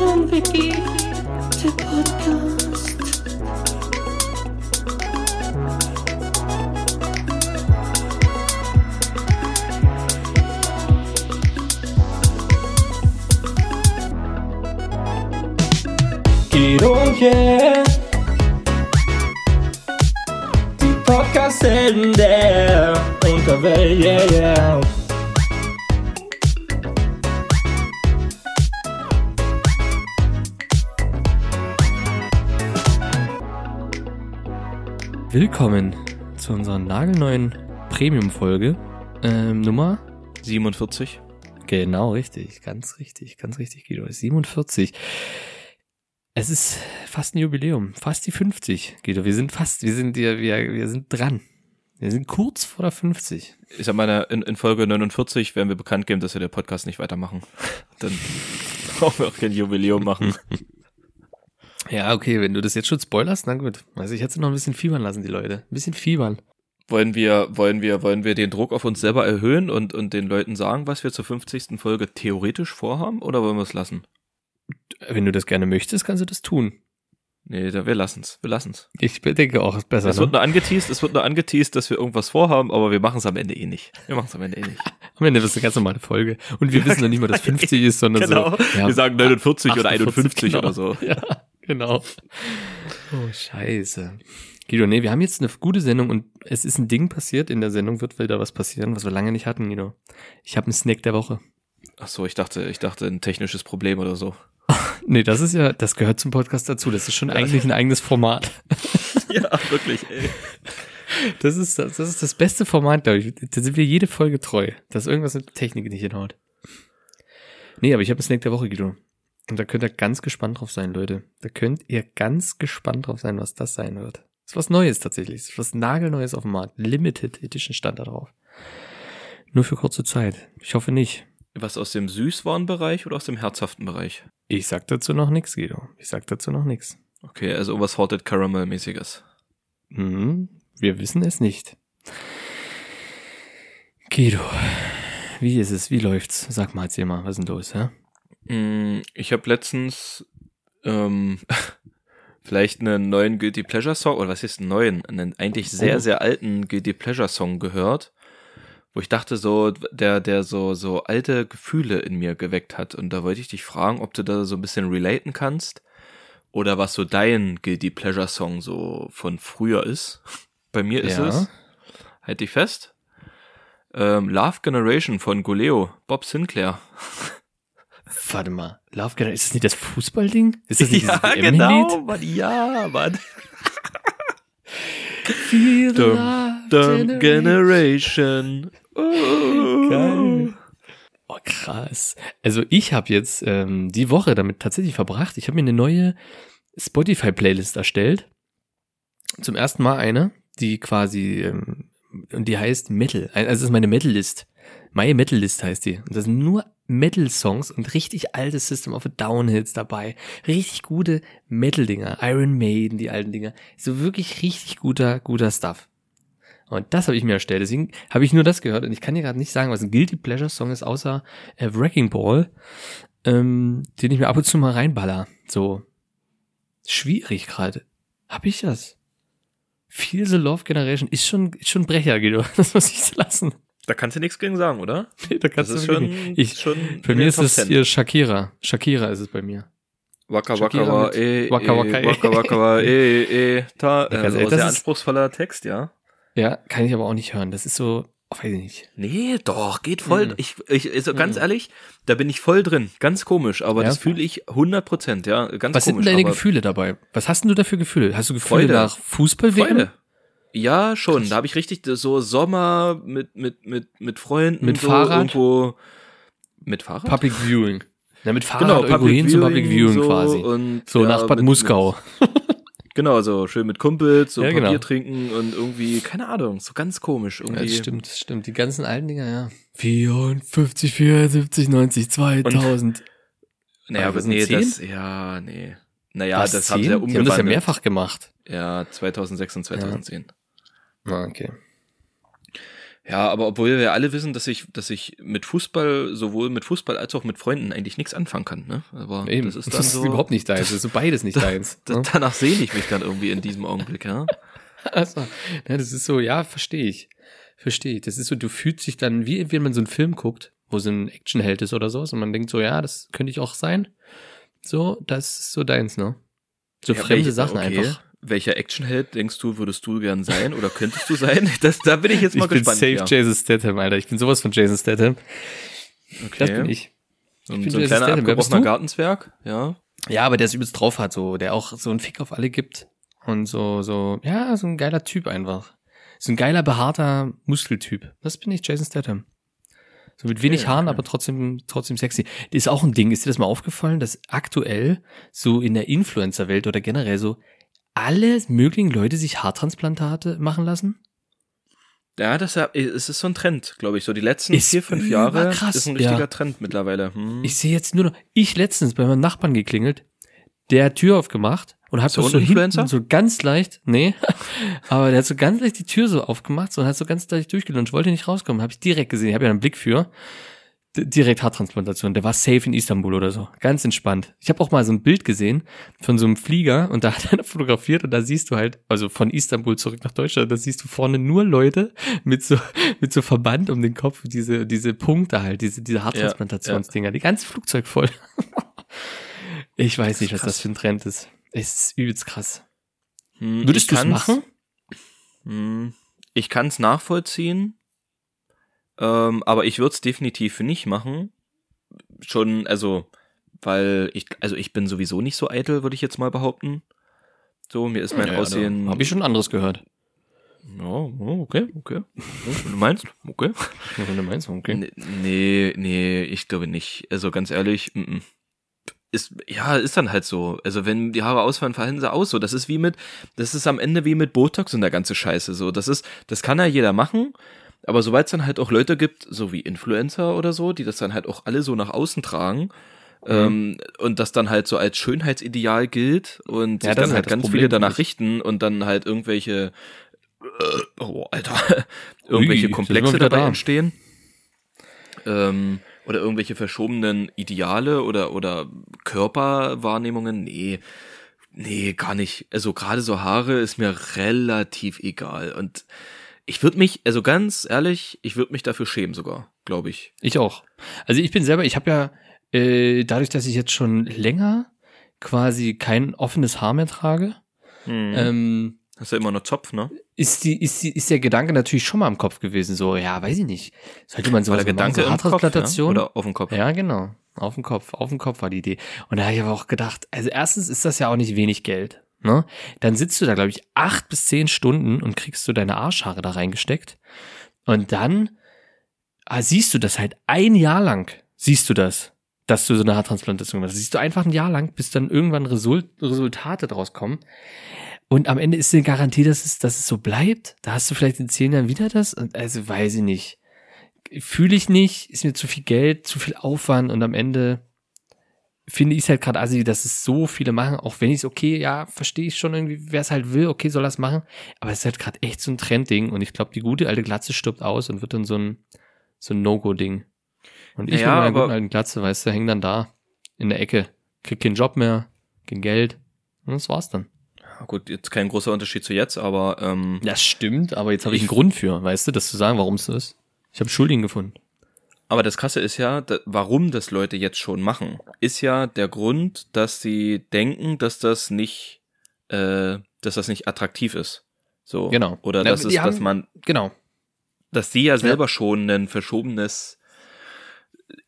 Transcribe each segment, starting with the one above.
und Vicky, der Podcast. Guido und yeah. Die Podcast-Helden Willkommen zu unserer nagelneuen Premium-Folge. Ähm, Nummer? 47. Genau, richtig. Ganz richtig, ganz richtig, Guido. 47. Es ist fast ein Jubiläum. Fast die 50, Guido. Wir sind fast, wir sind, wir, wir, wir sind dran. Wir sind kurz vor der 50. Ich sag mal, in, in Folge 49 werden wir bekannt geben, dass wir den Podcast nicht weitermachen. Dann brauchen wir auch kein Jubiläum machen. Ja, okay, wenn du das jetzt schon spoilerst, na gut. Also ich hätte sie noch ein bisschen fiebern lassen, die Leute. Ein bisschen fiebern. Wollen wir, wollen wir, wollen wir den Druck auf uns selber erhöhen und, und den Leuten sagen, was wir zur 50. Folge theoretisch vorhaben, oder wollen wir es lassen? Wenn du das gerne möchtest, kannst du das tun. Nee, wir lassen's. Wir lassen's. Ich denke auch, es ist besser. Es ne? wird nur angeteased, es wird nur angeteased, dass wir irgendwas vorhaben, aber wir machen es am Ende eh nicht. Wir machen es am Ende eh nicht. Am Ende ist eine ganz normale Folge. Und wir wissen noch nicht mal, dass 50 ist, sondern genau. so. ja, wir sagen 49 oder 48, 51 genau. oder so. Ja, genau. Oh, scheiße. Guido, nee, wir haben jetzt eine gute Sendung und es ist ein Ding passiert. In der Sendung wird wieder was passieren, was wir lange nicht hatten, Guido. Ich habe einen Snack der Woche. Ach so, ich dachte, ich dachte ein technisches Problem oder so. Nee, das ist ja, das gehört zum Podcast dazu. Das ist schon eigentlich ein eigenes Format. ja, wirklich, ey. Das ist das, das ist das beste Format, glaube ich. Da sind wir jede Folge treu, dass irgendwas mit Technik nicht hinhaut. Nee, aber ich habe einen Snack der Woche, Guido. Und da könnt ihr ganz gespannt drauf sein, Leute. Da könnt ihr ganz gespannt drauf sein, was das sein wird. ist was Neues tatsächlich. ist was nagelneues auf dem Markt. Limited Edition stand da drauf. Nur für kurze Zeit. Ich hoffe nicht. Was aus dem Süßwarenbereich oder aus dem herzhaften Bereich? Ich sag dazu noch nix, Guido. Ich sag dazu noch nix. Okay, also irgendwas Salted Caramel-mäßiges. Hm, wir wissen es nicht. Guido, wie ist es? Wie läuft's? Sag mal, erzähl mal, was ist denn los, hä? Mm, Ich habe letztens ähm, vielleicht einen neuen Guilty Pleasure Song, oder was ist einen neuen? Einen eigentlich sehr, Oh. sehr alten Guilty Pleasure Song gehört, wo ich dachte so, der, der so, so alte Gefühle in mir geweckt hat. Und da wollte ich dich fragen, ob du da so ein bisschen relaten kannst oder was so dein Guilty Pleasure Song so von früher ist. Bei mir ist Ja. es, halt dich fest, ähm, Love Generation von Goleo, Bob Sinclair. Warte mal, Love Generation, ist das nicht das Fußballding? Ist das nicht ja, dieses genau? Mann, ja, Mann. Feel the Dum, love Dumb Generation. Oh. Geil. Oh, krass. Also ich habe jetzt ähm, die Woche damit tatsächlich verbracht. Ich habe mir eine neue Spotify-Playlist erstellt. Zum ersten Mal eine, die quasi, ähm, und die heißt Metal. Also das ist meine Metal-List. My Metal-List heißt die. Und da sind nur Metal-Songs und richtig alte System of a Down-Hits dabei. Richtig gute Metal-Dinger. Iron Maiden, die alten Dinger. So wirklich richtig guter, guter Stuff. Und das habe ich mir erstellt. Deswegen habe ich nur das gehört. Und ich kann dir gerade nicht sagen, was ein Guilty Pleasure Song ist, außer äh, Wrecking Ball, ähm, den ich mir ab und zu mal reinballer. So schwierig gerade. Hab ich das? Feel the Love Generation ist schon, ist schon Brecher, Guido. Das muss ich lassen. Da kannst du nichts gegen sagen, oder? Nee, da kannst Das ist du schon, ich, schon Bei mir ist es 10. hier Shakira. Shakira ist es bei mir. Waka waka wa, eh, Waka eh, Waka, eh. waka waka wa, eh, eh, ta. Äh, also sehr das ist- anspruchsvoller Text, ja. Ja, kann ich aber auch nicht hören. Das ist so, oh, weiß ich nicht. Nee, doch, geht voll. Mhm. Ich, ich, also ganz Mhm. ehrlich, da bin ich voll drin. Ganz komisch, aber Ja? das fühle ich 100 Prozent, ja. Ganz Was sind komisch. denn deine Gefühle dabei? Was hast denn du da für Gefühle? Hast du Gefühle Freude. nach Fußball-WM? Freude. Ja, schon. Da habe ich richtig so Sommer mit, mit, mit, mit Freunden. Mit so Fahrrad? Irgendwo mit Fahrrad? Public Viewing. Ja, mit Fahrrad genau, irgendwo hin zum Public Viewing so quasi. Und, So ja, nach Bad mit- Muskau. Genau, so schön mit Kumpels, so Ja, Papier genau. trinken und irgendwie, keine Ahnung, so ganz komisch. Ja, Irgendwie. das stimmt, das stimmt. Die ganzen alten Dinger, ja. 54, 74, 90, 2000. Naja, Aber nee, zehn? das, ja, nee. Naja, Was, das haben sie ja Die haben das ja umgewandelt. mehrfach gemacht. Ja, 2006 und 2010. Ah, okay. Ja, aber obwohl wir alle wissen, dass ich, dass ich mit Fußball, sowohl mit Fußball als auch mit Freunden eigentlich nichts anfangen kann, ne? Aber Eben, das ist dann so. überhaupt nicht deins. Das ist so beides nicht deins. das, ne? danach sehne ich mich dann irgendwie in diesem Augenblick, ja? Also, ja, das ist so, ja, verstehe ich. Verstehe ich. Das ist so, du fühlst dich dann, wie wenn man so einen Film guckt, wo so ein Actionheld ist oder sowas und man denkt so, ja, das könnte ich auch sein. So, das ist so deins, ne? So Ja, fremde Sachen okay. einfach. Welcher Actionheld denkst du, würdest du gern sein oder könntest du sein? Das, da bin ich jetzt mal Ich bin gespannt. safe ja. Jason Statham, Alter. Ich bin sowas von Jason Statham. Okay. Das bin ich. So, Ich ein- bin so ein Jason kleiner Statham. Abgebrochener? Gartenzwerg, ja. Ja, aber der es übelst drauf hat, so, der auch so einen Fick auf alle gibt. Und so, so, ja, so ein geiler Typ einfach. So ein geiler, behaarter Muskeltyp. Das bin ich, Jason Statham. So mit wenig Okay, Haaren, okay. aber trotzdem, trotzdem sexy. Das ist auch ein Ding. Ist dir das mal aufgefallen, dass aktuell so in der Influencer-Welt oder generell so alle möglichen Leute sich Haartransplantate machen lassen? Ja, das ist- so ein Trend, glaube ich. So die letzten Ist vier, fünf Jahre überkrass, ist ein richtiger ja. Trend mittlerweile. Hm. Ich sehe jetzt nur noch, ich letztens bei meinem Nachbarn geklingelt, der hat Tür aufgemacht und hat So so, Influencer? so ganz leicht, nee, aber der hat so ganz leicht die Tür so aufgemacht so, und hat so ganz leicht durchgelutscht, wollte nicht rauskommen, habe ich direkt gesehen, ich habe ja einen Blick für, direkt Haartransplantation, der war safe in Istanbul oder so, ganz entspannt. Ich habe auch mal so ein Bild gesehen von so einem Flieger und da hat einer fotografiert und da siehst du halt, also von Istanbul zurück nach Deutschland, da siehst du vorne nur Leute mit so mit so Verband um den Kopf, diese diese Punkte halt, diese diese Haartransplantationsdinger, die ganze Flugzeug voll. ich weiß nicht, was krass. das für ein Trend ist. Es ist übelst krass. Hm, Würdest du es machen? Hm, Ich kann es nachvollziehen, ähm, aber ich würde es definitiv nicht machen. Schon, also, weil ich, also ich bin sowieso nicht so eitel, würde ich jetzt mal behaupten. So, mir ist mein Aussehen. Habe ich schon anderes gehört. Ja, oh, okay, okay. Ja, Du meinst? Okay. Wenn du meinst, okay. Nee, nee, ich glaube nicht. Also ganz ehrlich, mm, mm. ist, ja, ist dann halt so. Also wenn die Haare ausfallen, fallen sie aus. So, das ist wie mit, das ist am Ende wie mit Botox und der ganze Scheiße. So, das ist, das kann ja jeder machen. Aber sobald es dann halt auch Leute gibt, so wie Influencer oder so, die das dann halt auch alle so nach außen tragen, ähm, und das dann halt so als Schönheitsideal gilt und Ja, sich dann halt halt ganz Problem, viele danach richten und dann halt irgendwelche, äh, oh, Alter, irgendwelche Ui, Komplexe dabei da. entstehen. Ähm, oder irgendwelche verschobenen Ideale oder, oder Körperwahrnehmungen. Nee, nee, gar nicht. Also gerade so Haare ist mir relativ egal. Und ich würde mich, also ganz ehrlich, ich würde mich dafür schämen sogar, glaube ich. Ich auch. Also ich bin selber, ich habe ja äh, dadurch, dass ich jetzt schon länger quasi kein offenes Haar mehr trage, Hm. ähm, Hast ja immer noch Zopf, ne? ist die, ist die, ist der Gedanke natürlich schon mal im Kopf gewesen. So, ja, weiß ich nicht. Sollte man War sowas der mal machen, Gedanke so Kopf, ja? Haartransplantation? Oder auf dem Kopf? Ja, genau. Auf dem Kopf, auf dem Kopf war die Idee. Und da habe ich aber auch gedacht, also erstens ist das ja auch nicht wenig Geld. Ne? Dann sitzt du da, glaube ich, acht bis zehn Stunden und kriegst du deine Arschhaare da reingesteckt. Und dann ah, siehst du das halt ein Jahr lang, siehst du das, dass du so eine Haartransplantation machst. Siehst du einfach ein Jahr lang, bis dann irgendwann Result, Resultate draus kommen. Und am Ende ist eine Garantie, dass es, dass es so bleibt. Da hast du vielleicht in zehn Jahren wieder das. Und also weiß ich nicht fühle ich nicht, ist mir zu viel Geld, zu viel Aufwand und am Ende finde ich es halt gerade assi, dass es so viele machen, auch wenn ich es okay, ja, verstehe ich schon irgendwie, wer es halt will, okay, soll das machen, aber es ist halt gerade echt so ein Trendding und ich glaube, die gute alte Glatze stirbt aus und wird dann so ein so ein No-Go-Ding. Und ich Ja, mit meiner guten alten Glatze, weißt du, häng dann da in der Ecke, krieg keinen Job mehr, kein Geld und das war's dann. Ja, Gut, jetzt kein großer Unterschied zu jetzt, aber ähm, Das stimmt, aber jetzt habe ich Ich- einen Grund für, weißt du, das zu sagen, warum es so ist. Ich habe Schuldigen gefunden. Aber das Krasse ist ja, da, warum das Leute jetzt schon machen, ist ja der Grund, dass sie denken, dass das nicht, äh, dass das nicht attraktiv ist. So. Genau. Oder Na, das die ist, dass haben- man, Genau. dass die ja selber schon ein verschobenes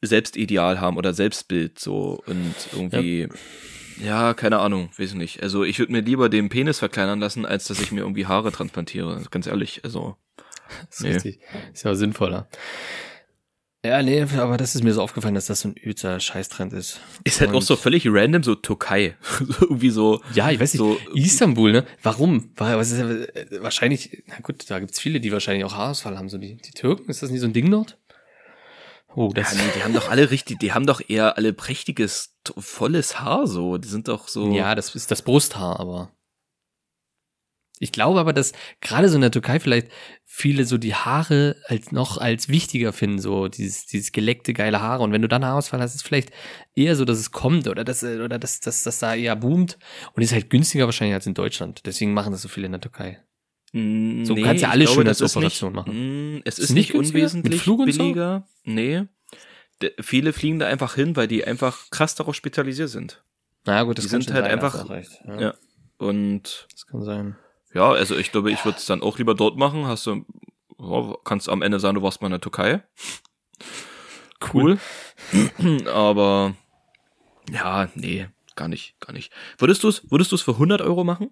Selbstideal haben oder Selbstbild so und irgendwie, ja, keine Ahnung, weiß ich nicht. Also ich würde mir lieber den Penis verkleinern lassen, als dass ich mir irgendwie Haare transplantiere. Ganz ehrlich, also. Das ist Nee. richtig. Ist ja sinnvoller. Ja, nee, aber das ist mir so aufgefallen, dass das so ein übelster Scheißtrend ist. Ist halt auch Und- so völlig random, so Türkei. so irgendwie so. Ja, ich weiß nicht. so- Istanbul, ne? Warum? War, was ist, ja, äh, wahrscheinlich, na gut, da gibt's viele, die wahrscheinlich auch Haarausfall haben. So die, die Türken, ist das nicht so ein Ding dort? Oh, Ja, das. nee, die haben doch alle richtig, die haben doch eher alle prächtiges, volles Haar so. Die sind doch so. Ja, das ist das Brusthaar, aber. Ich glaube aber, dass gerade so in der Türkei vielleicht viele so die Haare als noch als wichtiger finden, so dieses, dieses geleckte geile Haare. Und wenn du dann Haarausfall hast, ist es vielleicht eher so, dass es kommt oder dass, oder dass, dass, dass da eher boomt und ist halt günstiger wahrscheinlich als in Deutschland. Deswegen machen das so viele in der Türkei. Mm, So kannst du alles ich schön das als Operation nicht, machen. Mm, es Ist ist, nicht günstiger? Mit unwesentlich Flug und so? billiger. Nee. De, viele fliegen da einfach hin, weil die einfach krass darauf spezialisiert sind. Na gut, das Die kann sind schon halt sein, einfach-. Ja, Ja. Und Das kann sein. Ja, also ich glaube, ich würde es dann auch lieber dort machen. Hast du, ja, kannst am Ende sagen, du warst mal in der Türkei. Cool. Aber ja, nee, gar nicht, gar nicht. Würdest du es, würdest du es für 100 Euro machen?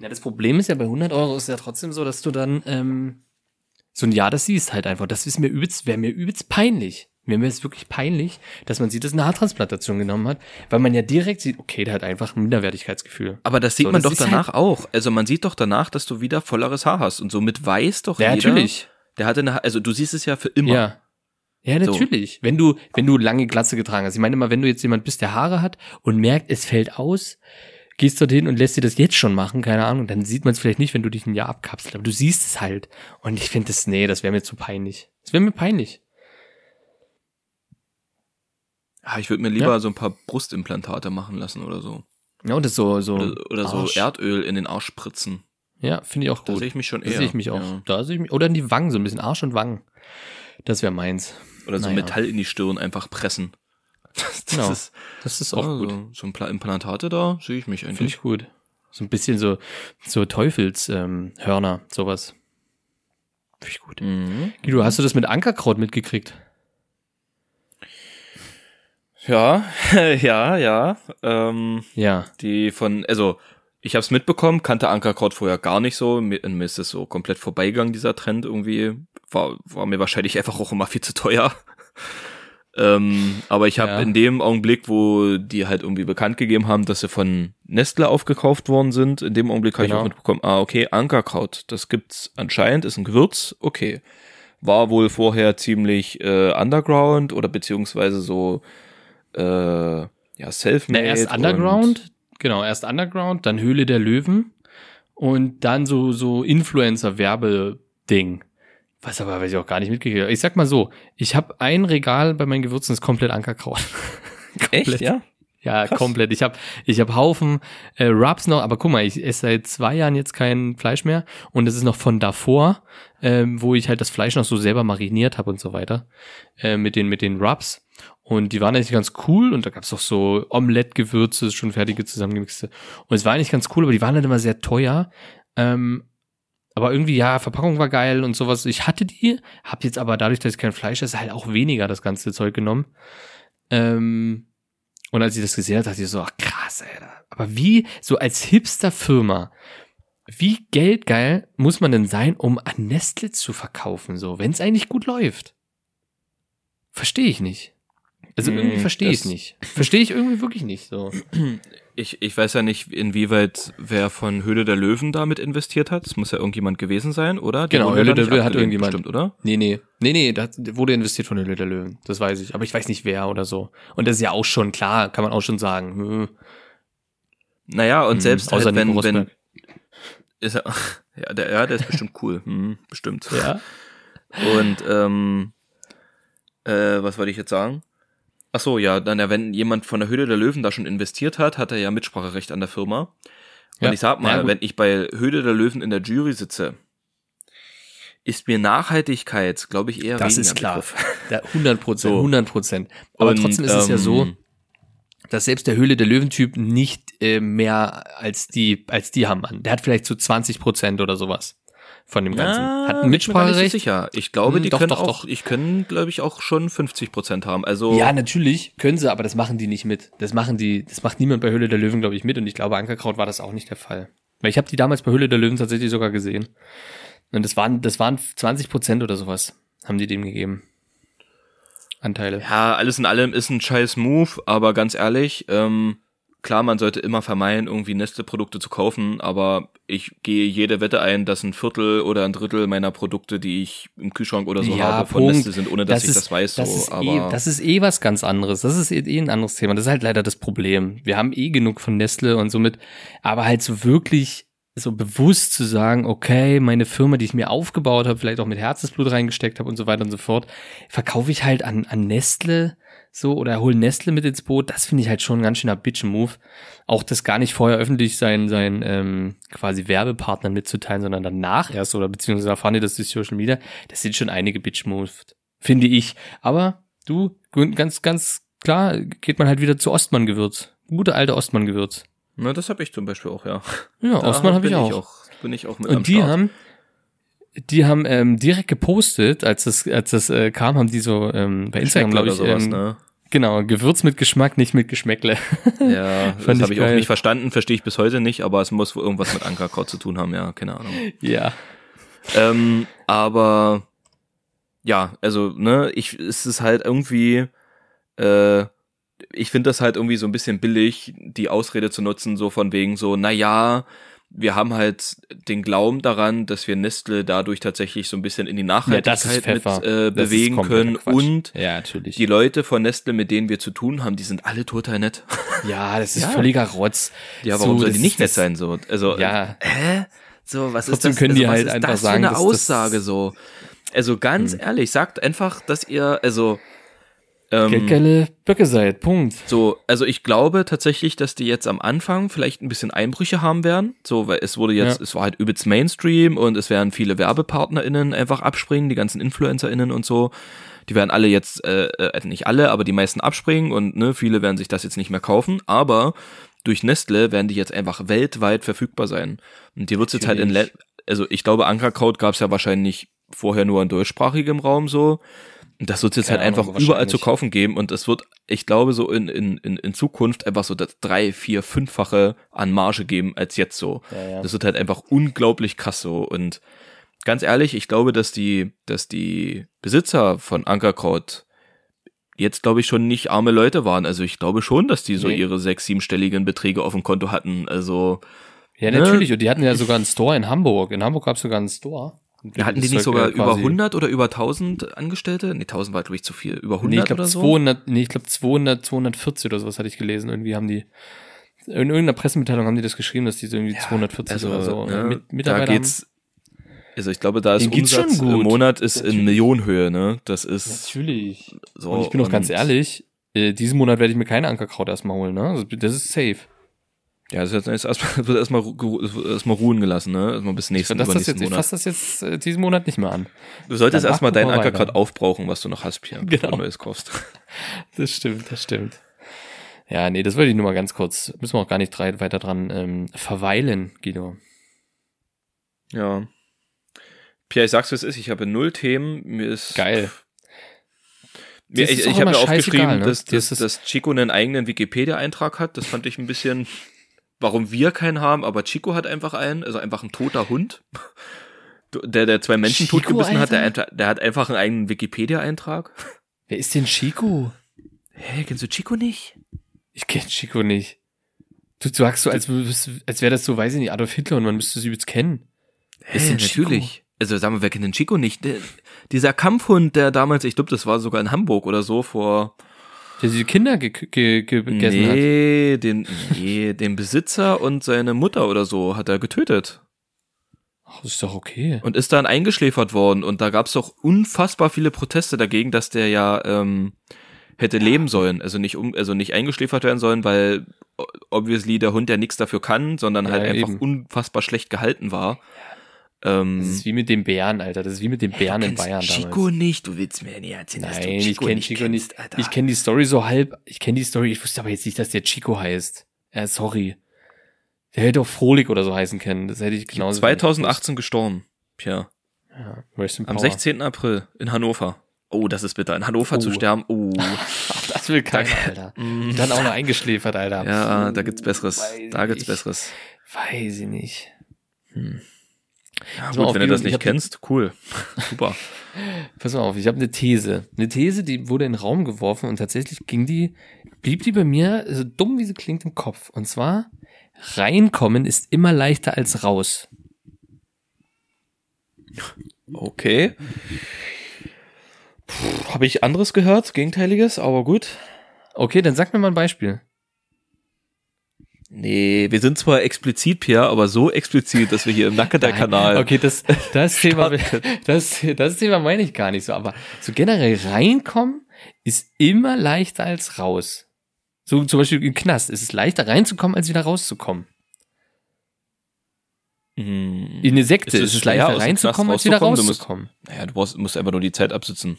Ja, das Problem ist ja bei 100 Euro ist ja trotzdem so, dass du dann ähm, so ein Jahr das siehst halt einfach. Das ist mir übelst, wäre mir übelst peinlich. Mir wäre es wirklich peinlich, dass man sieht, dass eine Haartransplantation genommen hat, weil man ja direkt sieht, okay, der hat einfach ein Minderwertigkeitsgefühl. Aber das sieht So, man das doch halt- danach auch. Also man sieht doch danach, dass du wieder volleres Haar hast. Und somit weiß doch Ja, jeder. natürlich. Der hatte eine, also du siehst es ja für immer. Ja. Ja, So. natürlich. Wenn du, wenn du lange Glatze getragen hast. Ich meine immer, wenn du jetzt jemand bist, der Haare hat und merkt, es fällt aus, gehst dorthin und lässt dir das jetzt schon machen, keine Ahnung, dann sieht man es vielleicht nicht, wenn du dich ein Jahr abkapselst. Aber du siehst es halt. Und ich finde das, nee, das wäre mir zu peinlich. Das wäre mir peinlich. Ja, ich würde mir lieber Ja. so ein paar Brustimplantate machen lassen oder so. Ja, und das so, so. Oder, oder so. Erdöl in den Arsch spritzen. Ja, finde ich auch Da gut. sehe ich mich schon da eher. sehe ich mich auch. Ja. Da sehe ich mich, oder in die Wangen, so ein bisschen Arsch und Wangen. Das wäre meins. Oder so Naja. Metall in die Stirn einfach pressen. Das, das Genau. ist Das ist auch ja, gut. So, ein paar Implantate da sehe ich mich Finde eigentlich. ich gut. So ein bisschen so, so Teufelshörner, ähm, Hörner, sowas. Finde ich gut. Mhm. Guido, hast du das mit Ankerkraut mitgekriegt? Ja, ja, ja. Ähm, Ja. die von, also ich habe es mitbekommen, kannte Ankerkraut vorher gar nicht so. Mir, mir ist es so komplett vorbeigegangen, dieser Trend irgendwie. War, war mir wahrscheinlich einfach auch immer viel zu teuer. ähm, aber ich habe Ja. in dem Augenblick, wo die halt irgendwie bekannt gegeben haben, dass sie von Nestle aufgekauft worden sind, in dem Augenblick habe ich Genau. auch mitbekommen, ah, okay, Ankerkraut, das gibt's anscheinend, ist ein Gewürz, okay. War wohl vorher ziemlich äh, underground oder beziehungsweise so äh, ja, self-made. Na, erst und- Underground, genau, erst Underground, dann Höhle der Löwen und dann so, so Influencer-Werbeding. Was aber, weiß ich auch gar nicht mitgekriegt. habe. Ich sag mal so, ich habe ein Regal bei meinen Gewürzen, das ist komplett Ankerkraut. Echt, ja? Ja, Krass. komplett. Ich habe ich hab Haufen äh, Rubs noch, aber guck mal, ich esse seit zwei Jahren jetzt kein Fleisch mehr und das ist noch von davor, ähm, wo ich halt das Fleisch noch so selber mariniert habe und so weiter äh, mit den mit den Rubs und die waren eigentlich ganz cool und da gab's auch so Omelette-Gewürze, schon fertige zusammengemixte und es war eigentlich ganz cool, aber die waren dann immer sehr teuer. Ähm, aber irgendwie, ja, Verpackung war geil und sowas. Ich hatte die, hab jetzt aber dadurch, dass ich kein Fleisch esse, halt auch weniger das ganze Zeug genommen. Ähm, und als ich das gesehen habe, dachte ich so, ach krass, Alter. Aber wie, so als Hipster-Firma, wie geldgeil muss man denn sein, um an Nestle zu verkaufen, so, wenn es eigentlich gut läuft? Verstehe ich nicht. Also irgendwie verstehe ich nicht. Verstehe ich irgendwie wirklich nicht, so. Ich, ich weiß ja nicht, inwieweit wer von Höhle der Löwen damit investiert hat. Es muss ja irgendjemand gewesen sein, oder? Die Genau, Höhle da der Löwen hat irgendjemand. Bestimmt, oder? Nee, nee. Nee, nee, das wurde investiert von Höhle der Löwen. Das weiß ich. Aber ich weiß nicht wer oder so. Und das ist ja auch schon klar, kann man auch schon sagen. Hm. Naja, und Hm, selbst außer halt, wenn, wenn, ist er, ja, der, ja, der ist bestimmt cool. Hm, bestimmt. Ja. Und, ähm, äh, was wollte ich jetzt sagen? Ach so, ja, dann, ja, wenn jemand von der Höhle der Löwen da schon investiert hat, hat er ja Mitspracherecht an der Firma. Und Ja. ich sag ja, mal, gut. wenn ich bei Höhle der Löwen in der Jury sitze, ist mir Nachhaltigkeit, glaube ich, eher Das ist klar. Ja, 100 Prozent, So. 100 Prozent. Aber Und, trotzdem ist es ja ähm, so, dass selbst der Höhle der Löwen-Typ nicht äh, mehr als die, als die haben. Der hat vielleicht so 20 Prozent oder sowas von dem Ganzen. Ja, hat ein bin ich mir gar nicht so Mitspracherecht. sicher. Ich glaube, Hm, die doch, können doch, auch, doch. ich können, glaube ich, auch schon 50 Prozent haben. Also, Ja, natürlich können sie, aber das machen die nicht mit. Das machen die, das macht niemand bei Höhle der Löwen, glaube ich, mit. Und ich glaube, Ankerkraut war das auch nicht der Fall. Weil ich habe die damals bei Höhle der Löwen tatsächlich sogar gesehen. Und das waren, das waren 20 Prozent oder sowas, haben die dem gegeben. Anteile. ja, alles in allem ist ein scheiß Move, aber ganz ehrlich, ähm, klar, man sollte immer vermeiden, irgendwie Nestle-Produkte zu kaufen, aber ich gehe jede Wette ein, dass ein Viertel oder ein Drittel meiner Produkte, die ich im Kühlschrank oder so Ja, habe, von Punkt. Nestle sind, ohne dass ich ist- das weiß. Das, so, ist aber eh, das ist eh was ganz anderes. Das ist eh, eh ein anderes Thema. Das ist halt leider das Problem. Wir haben eh genug von Nestle und somit, aber halt so wirklich so bewusst zu sagen, okay, meine Firma, die ich mir aufgebaut habe, vielleicht auch mit Herzensblut reingesteckt habe und so weiter und so fort, verkaufe ich halt an, an Nestle so oder hol Nestle mit ins Boot. Das finde ich halt schon ein ganz schöner Bitch-Move. Auch das gar nicht vorher öffentlich sein, sein ähm, quasi Werbepartnern mitzuteilen, sondern danach erst oder beziehungsweise erfahren die das durch Social Media. Das sind schon einige Bitch-Moves, finde ich. Aber du, ganz, ganz klar, geht man halt wieder zu Ostmann-Gewürz. Gute alte Ostmann-Gewürz. Na, das habe ich zum Beispiel auch, ja. Ja, Da Ostmann habe ich bin auch. Bin ich auch mit am Und die Start. haben, die haben ähm, direkt gepostet, als das, als das äh, kam, haben die so ähm, bei Instagram, glaube ich, oder sowas, ähm, ne? genau, Gewürz mit Geschmack, nicht mit Geschmäckle. Ja, das ich habe ich auch nicht verstanden, verstehe ich bis heute nicht, aber es muss wohl irgendwas mit Ankerkraut zu tun haben, ja, keine Ahnung. ja. ähm, aber ja, also, ne, ich, es ist halt irgendwie, äh, ich finde das halt irgendwie so ein bisschen billig, die Ausrede zu nutzen, so von wegen so, na ja, wir haben halt den Glauben daran, dass wir Nestle dadurch tatsächlich so ein bisschen in die Ja, Nachhaltigkeit mit Pfeffer. äh, bewegen können Quatsch. und Ja, die Leute von Nestle, mit denen wir zu tun haben, die sind alle total nett. ja, das ist Ja. völliger Rotz. Ja, warum So, soll das die nicht nett sein so? Also Ja. äh, hä? So, was Trotzdem ist das? können die also, halt ist einfach das sagen, für eine Aussage so? Also ganz Hm. ehrlich, sagt einfach, dass ihr also ähm, Geldgeile Böcke seid. Punkt. so, also ich glaube tatsächlich, dass die jetzt am Anfang vielleicht ein bisschen Einbrüche haben werden, so, weil es wurde jetzt, Ja. es war halt übelst Mainstream und es werden viele WerbepartnerInnen einfach abspringen, die ganzen InfluencerInnen und so. Die werden alle jetzt, äh, äh, nicht alle, aber die meisten abspringen und ne, viele werden sich das jetzt nicht mehr kaufen, aber durch Nestle werden die jetzt einfach weltweit verfügbar sein. Und die wird's jetzt halt in, Le also ich glaube, Ankerkraut gab's ja wahrscheinlich vorher nur in deutschsprachigem Raum so. Das wird jetzt Keine halt einfach Ahnung, überall wahrscheinlich. zu kaufen geben und es wird, ich glaube, so in, in, in, in Zukunft einfach so das drei, vier, fünffache an Marge geben als jetzt so. Ja, ja. Das wird halt einfach unglaublich krass so und ganz ehrlich, ich glaube, dass die, dass die Besitzer von Ankerkraut jetzt, glaube ich, schon nicht arme Leute waren. Also ich glaube schon, dass die so Nee. ihre sechs, siebenstelligen Beträge auf dem Konto hatten. Also Ja, Ne? natürlich. Und die hatten ja sogar einen Store in Hamburg. In Hamburg gab es sogar einen Store. Hatten die nicht sogar äh, über quasi- 100 oder über 1000 Angestellte? Nee, 1000 war, glaube ich, zu viel. Über 100 Nee, ich glaube oder so? 200, nee, ich glaube 200, 240 oder sowas hatte ich gelesen. Irgendwie haben die, in irgendeiner Pressemitteilung haben die das geschrieben, dass die so irgendwie 240 also, oder so ne, mit, da Mitarbeiter geht's, also ich glaube, da ist Umsatz schon gut. im Monat ist Natürlich. in Millionenhöhe, ne? Das ist Natürlich. so. und ich bin auch ganz ehrlich, äh, diesen Monat werde ich mir keine Ankerkraut erstmal holen, ne? Also, das ist safe. Ja, das ist jetzt erstmal, wird erstmal, es wird erstmal ruhen gelassen, ne? Erstmal bis Ich nächsten, fasse das, jetzt, ich Monat. fass das jetzt äh, diesen Monat nicht mehr an. Du solltest Dann erstmal mach dein mal weiter. Ankerkraut aufbrauchen, was du noch hast, Pierre, Genau. du neues kaufst. Das stimmt, das stimmt. Ja, nee, das wollte ich nur mal ganz kurz, müssen wir auch gar nicht drei, weiter dran ähm, verweilen, Guido. Ja. Pierre, ich sag's, wie es ist. Ich habe null Themen. Mir ist. Geil. Mir, Das ich ist auch ich habe mir aufgeschrieben, ne? dass, Das dass, ist- dass Chico einen eigenen Wikipedia-Eintrag hat. Das fand ich ein bisschen, warum wir keinen haben, aber Chico hat einfach einen, also einfach ein toter Hund. Der, der zwei Menschen Chico, totgebissen hat, der, Alter? der hat einfach einen eigenen Wikipedia-Eintrag. Wer ist denn Chico? Hä, kennst du Chico nicht? Ich kenne Chico nicht. Du sagst so, als, als wäre das so, weiß ich nicht, Adolf Hitler und man müsste sie übelst kennen. Hä, denn Chico? natürlich. Also sagen wir, wer kennt den Chico nicht? Der, dieser Kampfhund, der damals, ich glaube, das war sogar in Hamburg oder so vor Der diese Kinder ge ge ge gegessen hat. nee, den, nee, den Besitzer und seine Mutter oder so hat er getötet. Ach, das ist doch okay. und ist dann eingeschläfert worden und da gab es doch unfassbar viele Proteste dagegen, dass der ja ähm, hätte leben sollen, also nicht um, also nicht eingeschläfert werden sollen, weil obviously der Hund ja nichts dafür kann, sondern Ja, halt einfach eben. unfassbar schlecht gehalten war. Ähm, Das ist wie mit den Bären, Alter. Das ist wie mit den Bären in Bayern Chico damals. nicht, du willst mir nicht erzählen, dass Nein, du ich Chico kenne nicht Chico kennst, nicht. Alter. Ich kenne die Story so halb. Ich kenne die Story. Ich wusste aber jetzt nicht, dass der Chico heißt. Ja, sorry. Der hätte auch Frohlich oder so heißen können. Das hätte ich genauso. 2018 gestorben, Pierre. Ja, Am power. 16. April in Hannover. Oh, das ist bitter. In Hannover Oh. zu sterben. Oh. Ach, das will keiner, Alter. Dann auch noch eingeschläfert, Alter. Ja, da gibt's Besseres. Weiß Da gibt's ich. Besseres. Weiß ich nicht. Hm. Mal Gut, auf, wenn du das ich nicht hab- kennst, cool. Super. Pass mal auf, ich habe eine These. Eine These, die wurde in den Raum geworfen und tatsächlich ging die, blieb die bei mir, so dumm wie sie klingt, im Kopf. Und zwar, reinkommen ist immer leichter als raus. Okay. Habe ich anderes gehört, Gegenteiliges, aber gut. Okay, dann sag mir mal ein Beispiel. Nee, wir sind zwar explizit, Pierre, aber so explizit, dass wir hier im Nacketer-Kanal. Okay, das, das Thema, das, das Thema meine ich gar nicht so, aber so generell reinkommen ist immer leichter als raus. So zum Beispiel im Knast ist es leichter reinzukommen, als wieder rauszukommen. Hm. In eine Sekte Ist ist es es schwer, leichter reinzukommen, als wieder rauszukommen? Du musst-. Naja, du brauchst, musst einfach nur die Zeit absitzen.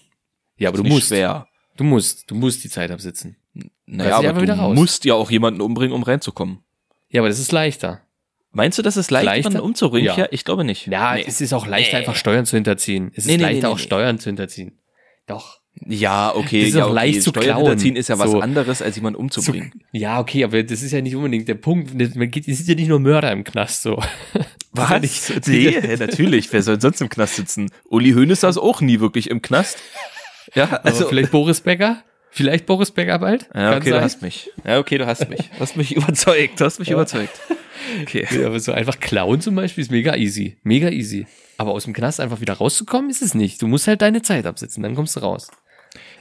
Ja, aber Ist du musst. schwer. Du musst, du musst die Zeit absitzen. Naja, aber du wieder raus. musst ja auch jemanden umbringen, um reinzukommen. Ja, aber das ist leichter. Meinst du, das ist leicht, Leichter? jemanden umzubringen? Ja. Ja. ich glaube nicht. Ja, Nee. es ist auch leichter, Nee. einfach Steuern zu hinterziehen. Es ist Nee, nee, leichter, nee, auch nee. Steuern zu hinterziehen. Doch. Ja, okay. Das ist ja, auch okay. leicht zu Steuern klauen. hinterziehen ist ja was So. anderes, als jemanden umzubringen. Zu, ja, okay, aber das ist ja nicht unbedingt der Punkt. Man geht, es sind ja nicht nur Mörder im Knast, so. Ist ja nicht- Nee, hä, natürlich. Wer soll sonst im Knast sitzen? Uli Hoeneß saß auch nie wirklich im Knast. Ja, Also also. vielleicht Boris Becker? Vielleicht Boris Becker bald? Ja, okay, du hast mich. Ja, okay, du hast mich. Du hast mich überzeugt. Du hast mich überzeugt. Okay. Ja, aber so einfach klauen zum Beispiel ist mega easy. Mega easy. Aber aus dem Knast einfach wieder rauszukommen, ist es nicht. Du musst halt deine Zeit absitzen, dann kommst du raus.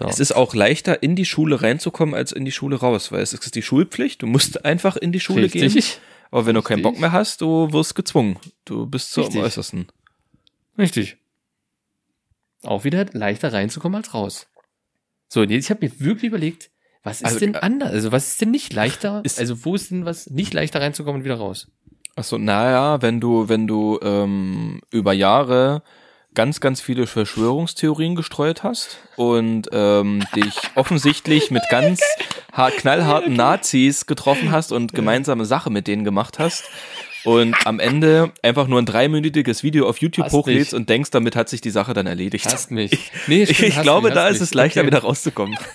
So. Es ist auch leichter, in die Schule reinzukommen, als in die Schule raus, weil es ist die Schulpflicht. Du musst einfach in die Schule gehen. Richtig. Aber wenn du keinen Richtig. Bock mehr hast, du wirst gezwungen. Du bist so Richtig. Äußersten. Richtig. Auch wieder leichter reinzukommen als raus. So, und jetzt, ich habe mir wirklich überlegt, was ist Also, denn äh, anders? Also, was ist denn nicht leichter? ist- also, wo ist denn was nicht leichter reinzukommen und wieder raus? Achso, naja, wenn du, wenn du ähm, über Jahre ganz, ganz viele Verschwörungstheorien gestreut hast und ähm, dich offensichtlich mit ganz hart, knallharten Nazis getroffen hast und gemeinsame Sache mit denen gemacht hast und am Ende einfach nur ein dreiminütiges Video auf YouTube Hasst hochlädst mich. und denkst, damit hat sich die Sache dann erledigt. Hasst mich. Nee, Ich, stimmt, ich glaube, mich, da ist es leichter, Okay. wieder rauszukommen.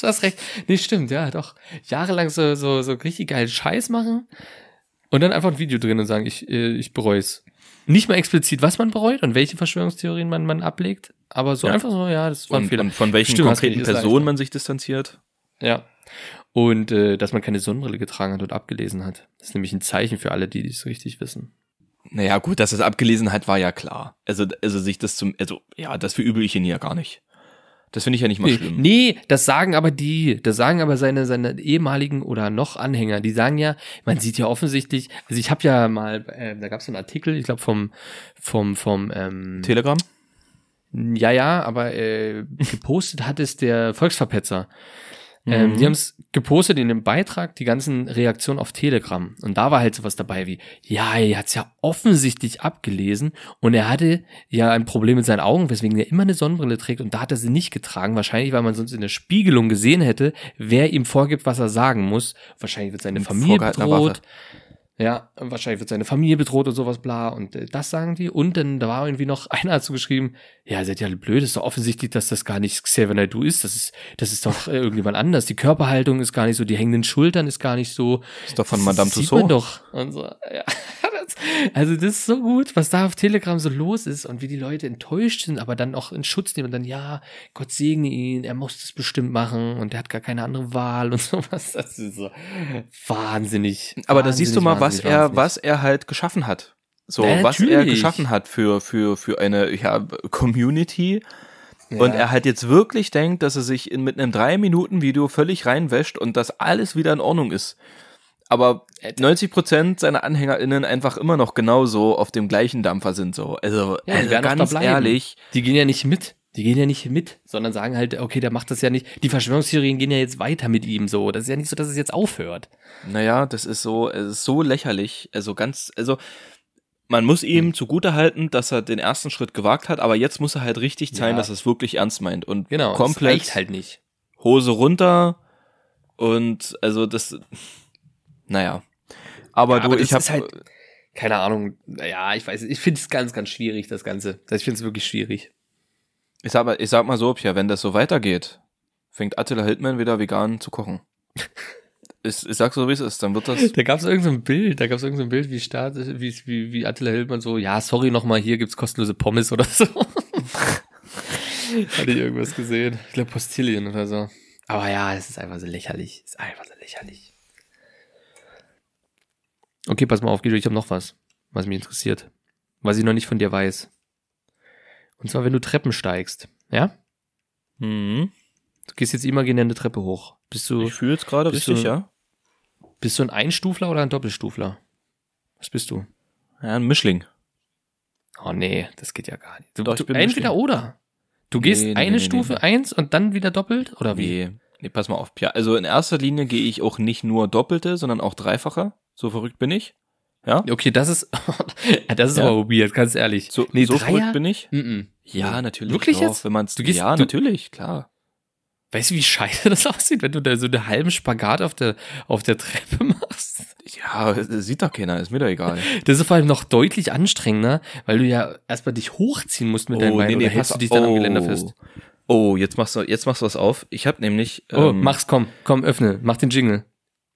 Du hast recht. Nee, stimmt, ja, doch. Jahrelang so, so, so richtig geilen Scheiß machen und dann einfach ein Video drin und sagen, ich, äh, ich bereue es. Nicht mal explizit, was man bereut und welche Verschwörungstheorien man, man ablegt, aber so Ja. einfach so, ja, das war ein Und, Fehler. und von welchen Stimmt, hast konkreten Personen man sich distanziert. Ja. Und äh, dass man keine Sonnenbrille getragen hat und abgelesen hat. Das ist nämlich ein Zeichen für alle, die es richtig wissen. Naja, gut, dass es abgelesen hat, war ja klar. Also, also sich das zum, also, ja, das verübel ich ihn ja gar nicht. Das finde ich ja nicht mal Nee, schlimm. nee, das sagen aber die, das sagen aber seine, seine ehemaligen oder noch Anhänger, die sagen ja, man sieht ja offensichtlich, also ich habe ja mal, äh, da gab es so einen Artikel, ich glaube vom, vom, vom, ähm, Telegram? ja, ja, aber äh, gepostet hat es der Volksverpetzer. Ähm, Mhm. Die haben es gepostet in dem Beitrag, die ganzen Reaktionen auf Telegram. Und da war halt sowas dabei wie, ja, er hat's ja offensichtlich abgelesen und er hatte ja ein Problem mit seinen Augen, weswegen er immer eine Sonnenbrille trägt und da hat er sie nicht getragen. Wahrscheinlich, weil man sonst in der Spiegelung gesehen hätte, wer ihm vorgibt, was er sagen muss. Wahrscheinlich wird seine Familie bedroht. Waffe. Ja, wahrscheinlich wird seine Familie bedroht und sowas, bla. Und äh, das sagen die. Und dann, da war irgendwie noch einer dazu geschrieben, ja, seid ihr alle blöd, ist doch offensichtlich, dass das gar nicht Xavier Naidoo ist. Das ist, das ist doch äh, irgendjemand anders. Die Körperhaltung ist gar nicht so, die hängenden Schultern ist gar nicht so. Ist doch von Das Madame sieht man Tussauds. doch. Und so, ja. Also das ist so gut, was da auf Telegram so los ist und wie die Leute enttäuscht sind, aber dann auch in Schutz nehmen und dann, ja, Gott segne ihn, er muss das bestimmt machen und er hat gar keine andere Wahl und sowas. Das ist so wahnsinnig. Aber da siehst du mal, was er, wahnsinnig. was er halt geschaffen hat. So, Ja, was er geschaffen hat für, für, für eine, ja, Community. Und Ja. er halt jetzt wirklich denkt, dass er sich in, mit einem drei Minuten Video völlig reinwäscht und dass alles wieder in Ordnung ist. Aber 90 Prozent seiner AnhängerInnen einfach immer noch genauso auf dem gleichen Dampfer sind, so. Also, Ja, also ganz ehrlich. Die gehen ja nicht mit. Die gehen ja nicht mit, sondern sagen halt, okay, der macht das ja nicht. Die Verschwörungstheorien gehen ja jetzt weiter mit ihm so. Das ist ja nicht so, dass es jetzt aufhört. Naja, das ist so, es ist so lächerlich. Also ganz, also man muss ihm Hm. zugutehalten, dass er den ersten Schritt gewagt hat, aber jetzt muss er halt richtig zeigen, Ja. dass er es wirklich ernst meint und Genau. das komplett halt nicht. Hose runter und also das, naja. Aber Ja, du, aber ich habe halt- Keine Ahnung. Ja, ich weiß, ich finde es ganz, ganz schwierig, das Ganze. Ich finde es wirklich schwierig. ich sag mal, ich sag mal so, Pia, wenn das so weitergeht, fängt Attila Hildmann wieder vegan zu kochen. Ich, ich sag so, wie es ist, dann wird das. Da gab es irgendein so Bild, da gab es irgendein so Bild, wie Staat, wie, wie, wie Attila Hildmann so, ja, sorry nochmal, hier gibt's kostenlose Pommes oder so. Hatte ich irgendwas gesehen. Ich glaube Postillion oder so. Aber ja, es ist einfach so lächerlich. Es ist einfach so lächerlich. Okay, pass mal auf, Guido, ich habe noch was, was mich interessiert. Was ich noch nicht von dir weiß. Und zwar, wenn du Treppen steigst, ja? Mhm. Du gehst jetzt imaginär eine Treppe hoch. Bist du, Ich fühle es gerade bist richtig, du- ja? bist du ein Einstufler oder ein Doppelstufler? Was bist du? Ja, ein Mischling. Oh nee, das geht ja gar nicht. Du, Doch, du, entweder Mischling. oder. Du gehst Nee, nee, eine nee, nee, Stufe nee. eins und dann wieder doppelt oder wie? Nee, nee, pass mal auf, Pia. Also in erster Linie gehe ich auch nicht nur Doppelte, sondern auch Dreifache. So verrückt bin ich. Ja? Okay, das ist das ist Ja. aber weird, ganz ehrlich. So, nee, so verrückt bin ich. Mhm. Ja, natürlich. Wirklich doch, jetzt? Wenn man's, Du gehst- ja, du- natürlich, klar. Weißt du, wie scheiße das aussieht, wenn du da so einen halben Spagat auf der auf der Treppe machst? Ja, sieht doch keiner, ist mir doch egal. Das ist vor allem noch deutlich anstrengender, weil du ja erstmal dich hochziehen musst mit deinen Beinen oder hältst du dich dann am Geländer fest? Oh, jetzt machst du, jetzt machst du was auf. Ich habe nämlich. Oh, ähm, mach's, komm, komm, öffne, mach den Jingle.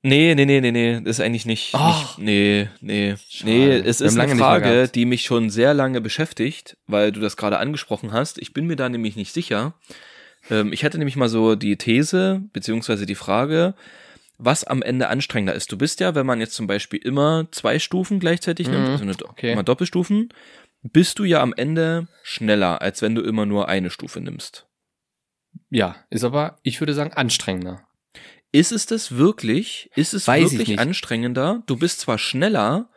Nee, nee, nee, nee, nee, das ist eigentlich nicht. Ach. nicht nee, nee. Schade. Nee, es ist eine Frage, die mich schon sehr lange beschäftigt, weil du das gerade angesprochen hast. Ich bin mir da nämlich nicht sicher. Ähm, ich hatte nämlich mal so die These, beziehungsweise die Frage, was am Ende anstrengender ist. Du bist ja, wenn man jetzt zum Beispiel immer zwei Stufen gleichzeitig nimmt, Mhm, also eine, okay. immer Doppelstufen, bist du ja am Ende schneller, als wenn du immer nur eine Stufe nimmst. Ja, ist aber, ich würde sagen, anstrengender. Ist es das wirklich? Ist es Weiß ich wirklich anstrengender? Du bist zwar schneller,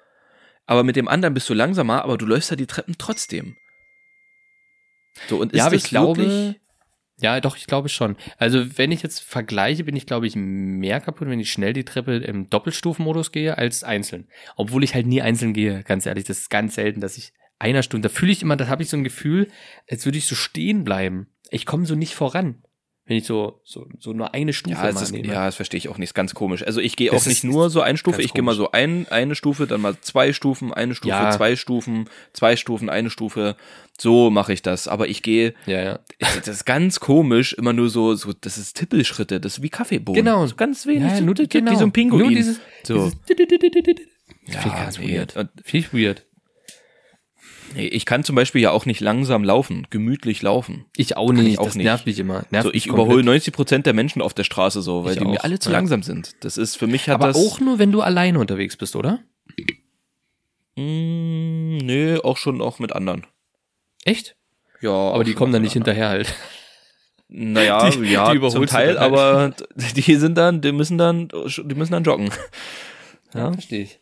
aber mit dem anderen bist du langsamer, aber du läufst ja die Treppen trotzdem. So, und ist ja, aber das ich glaube, ja, doch, ich glaube schon. Also, wenn ich jetzt vergleiche, bin ich, glaube ich, mehr kaputt, wenn ich schnell die Treppe im Doppelstufenmodus gehe, als einzeln. Obwohl ich halt nie einzeln gehe, ganz ehrlich. Das ist ganz selten, dass ich einer Stunde, da fühle ich immer, da habe ich so ein Gefühl, als würde ich so stehen bleiben. Ich komme so nicht voran. Wenn ich so, so, so nur eine Stufe ja, mal ist, nehme. ja, das verstehe ich auch nicht, ist ganz komisch. Also ich gehe auch nicht nur so eine Stufe, ich gehe mal so ein, eine Stufe, dann mal zwei Stufen, eine Stufe, Ja. zwei Stufen, zwei Stufen, eine Stufe. So mache ich das. Aber ich gehe, ja, ja. das ist ganz komisch, immer nur so, so, das ist Tippelschritte, das ist wie Kaffeebohnen. Genau. So ganz wenig, Ja, so, nur, wie genau. so ein Pinguin. Nur dieses, so. dieses Ja, ganz nee. weird. Ich weird. Ich kann zum Beispiel ja auch nicht langsam laufen, gemütlich laufen. Ich auch nicht. ich auch das nicht. nervt mich immer. Nervt So, ich überhole 90 Prozent der Menschen auf der Straße so, weil Ich die mir auch, alle zu ja. langsam sind. Das ist für mich hat Aber das. auch nur, wenn du alleine unterwegs bist, oder? Mm, nee, auch schon auch mit anderen. Echt? Ja. Aber die kommen dann nicht hinterher halt. Naja, Die- ja, die zum Teil, halt. aber die sind dann, die müssen dann, die müssen dann joggen. Ja. verstehe ich.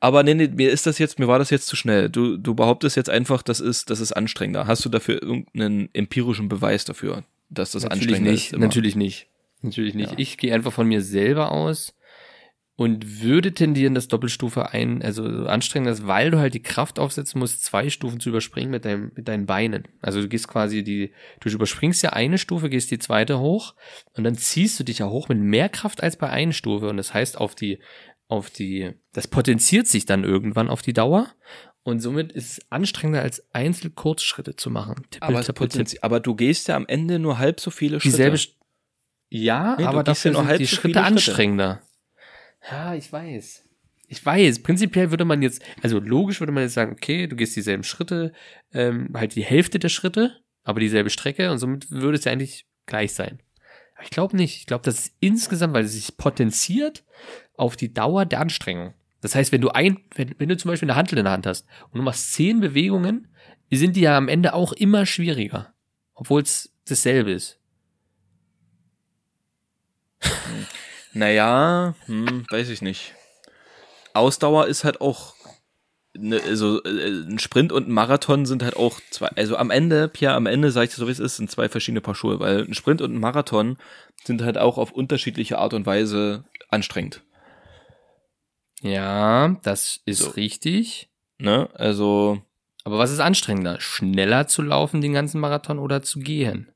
Aber nee, nee, mir ist das jetzt, mir war das jetzt zu schnell. Du, du behauptest jetzt einfach, das ist, das ist anstrengender. Hast du dafür irgendeinen empirischen Beweis dafür, dass das natürlich anstrengender nicht. ist? immer? Natürlich nicht. Natürlich nicht. Ja. Ich gehe einfach von mir selber aus und würde tendieren, das Doppelstufe ein, also so anstrengender ist, weil du halt die Kraft aufsetzen musst, zwei Stufen zu überspringen mit, deinem, mit deinen Beinen. Also du gehst quasi die, du überspringst ja eine Stufe, gehst die zweite hoch und dann ziehst du dich ja hoch mit mehr Kraft als bei einer Stufe. Und das heißt, auf die, auf die, das potenziert sich dann irgendwann auf die Dauer. Und somit ist es anstrengender, als Einzelkurzschritte zu machen. Tippel, Aber, tippel, tippel. Aber du gehst ja am Ende nur halb so viele Schritte. Dieselbe, Sch- ja, Nee, aber ja dafür nur sind halb die so Schritte viele Schritte. anstrengender. Ja, ich weiß. Ich weiß, prinzipiell würde man jetzt, also logisch würde man jetzt sagen, okay, du gehst dieselben Schritte, ähm, halt die Hälfte der Schritte, aber dieselbe Strecke und somit würde es ja eigentlich gleich sein. Ich glaube nicht. Ich glaube, das ist insgesamt, weil es sich potenziert auf die Dauer der Anstrengung. Das heißt, wenn du ein, wenn, wenn du zum Beispiel eine Hantel in der Hand hast und du machst zehn Bewegungen, sind die ja am Ende auch immer schwieriger. Obwohl es dasselbe ist. Naja, hm, weiß ich nicht. Ausdauer ist halt auch, ne, also äh, ein Sprint und ein Marathon sind halt auch zwei, also am Ende, Pia, am Ende, sag ich dir so wie es ist, sind zwei verschiedene Paar Schuhe, weil ein Sprint und ein Marathon sind halt auch auf unterschiedliche Art und Weise anstrengend. Ja, das ist So. richtig. Ne? Also, Aber was ist anstrengender? Schneller zu laufen den ganzen Marathon oder zu gehen?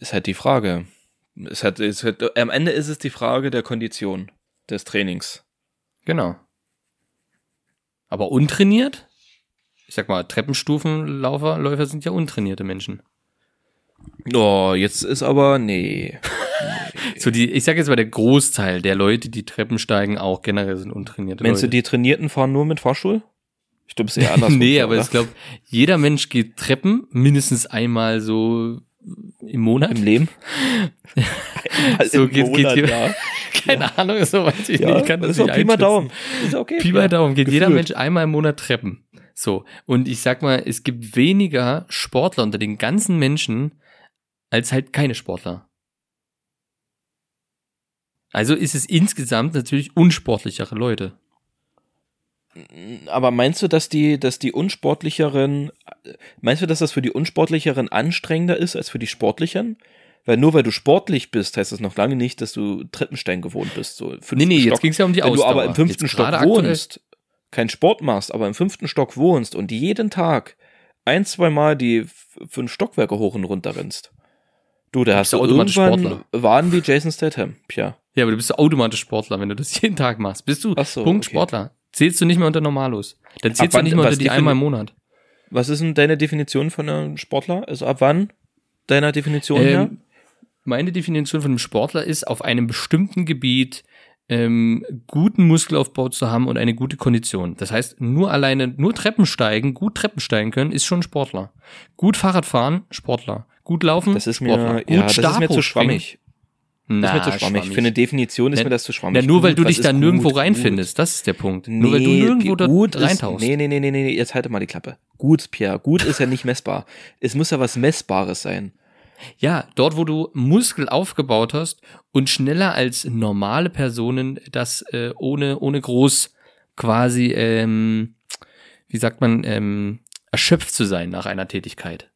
ist halt die Frage. Es hat, es hat, am Ende ist es die Frage der Kondition des Trainings. Genau. Aber untrainiert? Ich sag mal, Treppenstufenläufer Läufer sind ja untrainierte Menschen. Oh, jetzt ist aber, nee. So die, ich sage jetzt mal, der Großteil der Leute, die Treppen steigen, auch generell sind untrainierte Meinst du, Leute. die Trainierten fahren nur mit Fahrstuhl? Ich glaube, es ist eher andersrum. nee, aber oder? ich glaube, jeder Mensch geht Treppen mindestens einmal so im Monat. Im Leben? So Im geht- geht Monat, hier- ja. Keine Ahnung, so weiß ich Ja, nicht. Ich kann das, ist auch nicht Pi mal. Daumen. Ist okay. Pi mal Daumen geht jeder Gefühlt. Mensch einmal im Monat Treppen. So. Und ich sag mal, es gibt weniger Sportler unter den ganzen Menschen als halt keine Sportler. Also ist es insgesamt natürlich unsportlichere Leute. Aber meinst du, dass die, dass die unsportlicheren, meinst du, dass das für die unsportlicheren anstrengender ist als für die sportlichen? Weil nur weil du sportlich bist, heißt das noch lange nicht, dass du Treppenstein gewohnt bist. So Nee, nee, jetzt Stock. ging's ja um die Wenn du Ausdauer. aber im fünften Jetzt Stock wohnst, keinen Sport machst, aber im fünften Stock wohnst und jeden Tag ein, zwei Mal die fünf Stockwerke hoch und runter rennst. Du, da hast du irgendwann waren wie Jason Statham. Tja. Ja, aber du bist automatisch Sportler, wenn du das jeden Tag machst. Bist du so, Punkt okay. Sportler. Zählst du nicht mehr unter Normalos. Dann zählst wann- du nicht mehr unter die einmal im Monat. Was ist denn deine Definition von einem Sportler? Also ab wann deiner Definition her? Ähm, meine Definition von einem Sportler ist, auf einem bestimmten Gebiet ähm, guten Muskelaufbau zu haben und eine gute Kondition. Das heißt, nur alleine, nur Treppen steigen, gut Treppen steigen können, ist schon ein Sportler. Gut Fahrrad fahren, Sportler. Gut laufen, Das ist mir, Sportler. Gut ja, das ist mir zu schwammig. Das ist mir zu schwammig. Für eine Definition ist Ja, mir das zu schwammig. Ja, nur weil Gut, du dich da nirgendwo gut, reinfindest. Das ist der Punkt. Gut. nur weil du Nee, nirgendwo da gut reintauchst. nee, nee, nee, nee, nee, jetzt halte mal die Klappe. Gut, Pierre, gut ist ja nicht messbar. Es muss ja was Messbares sein. Ja, dort, wo du Muskel aufgebaut hast und schneller als normale Personen das äh, ohne, ohne groß quasi, ähm, wie sagt man, ähm, erschöpft zu sein nach einer Tätigkeit.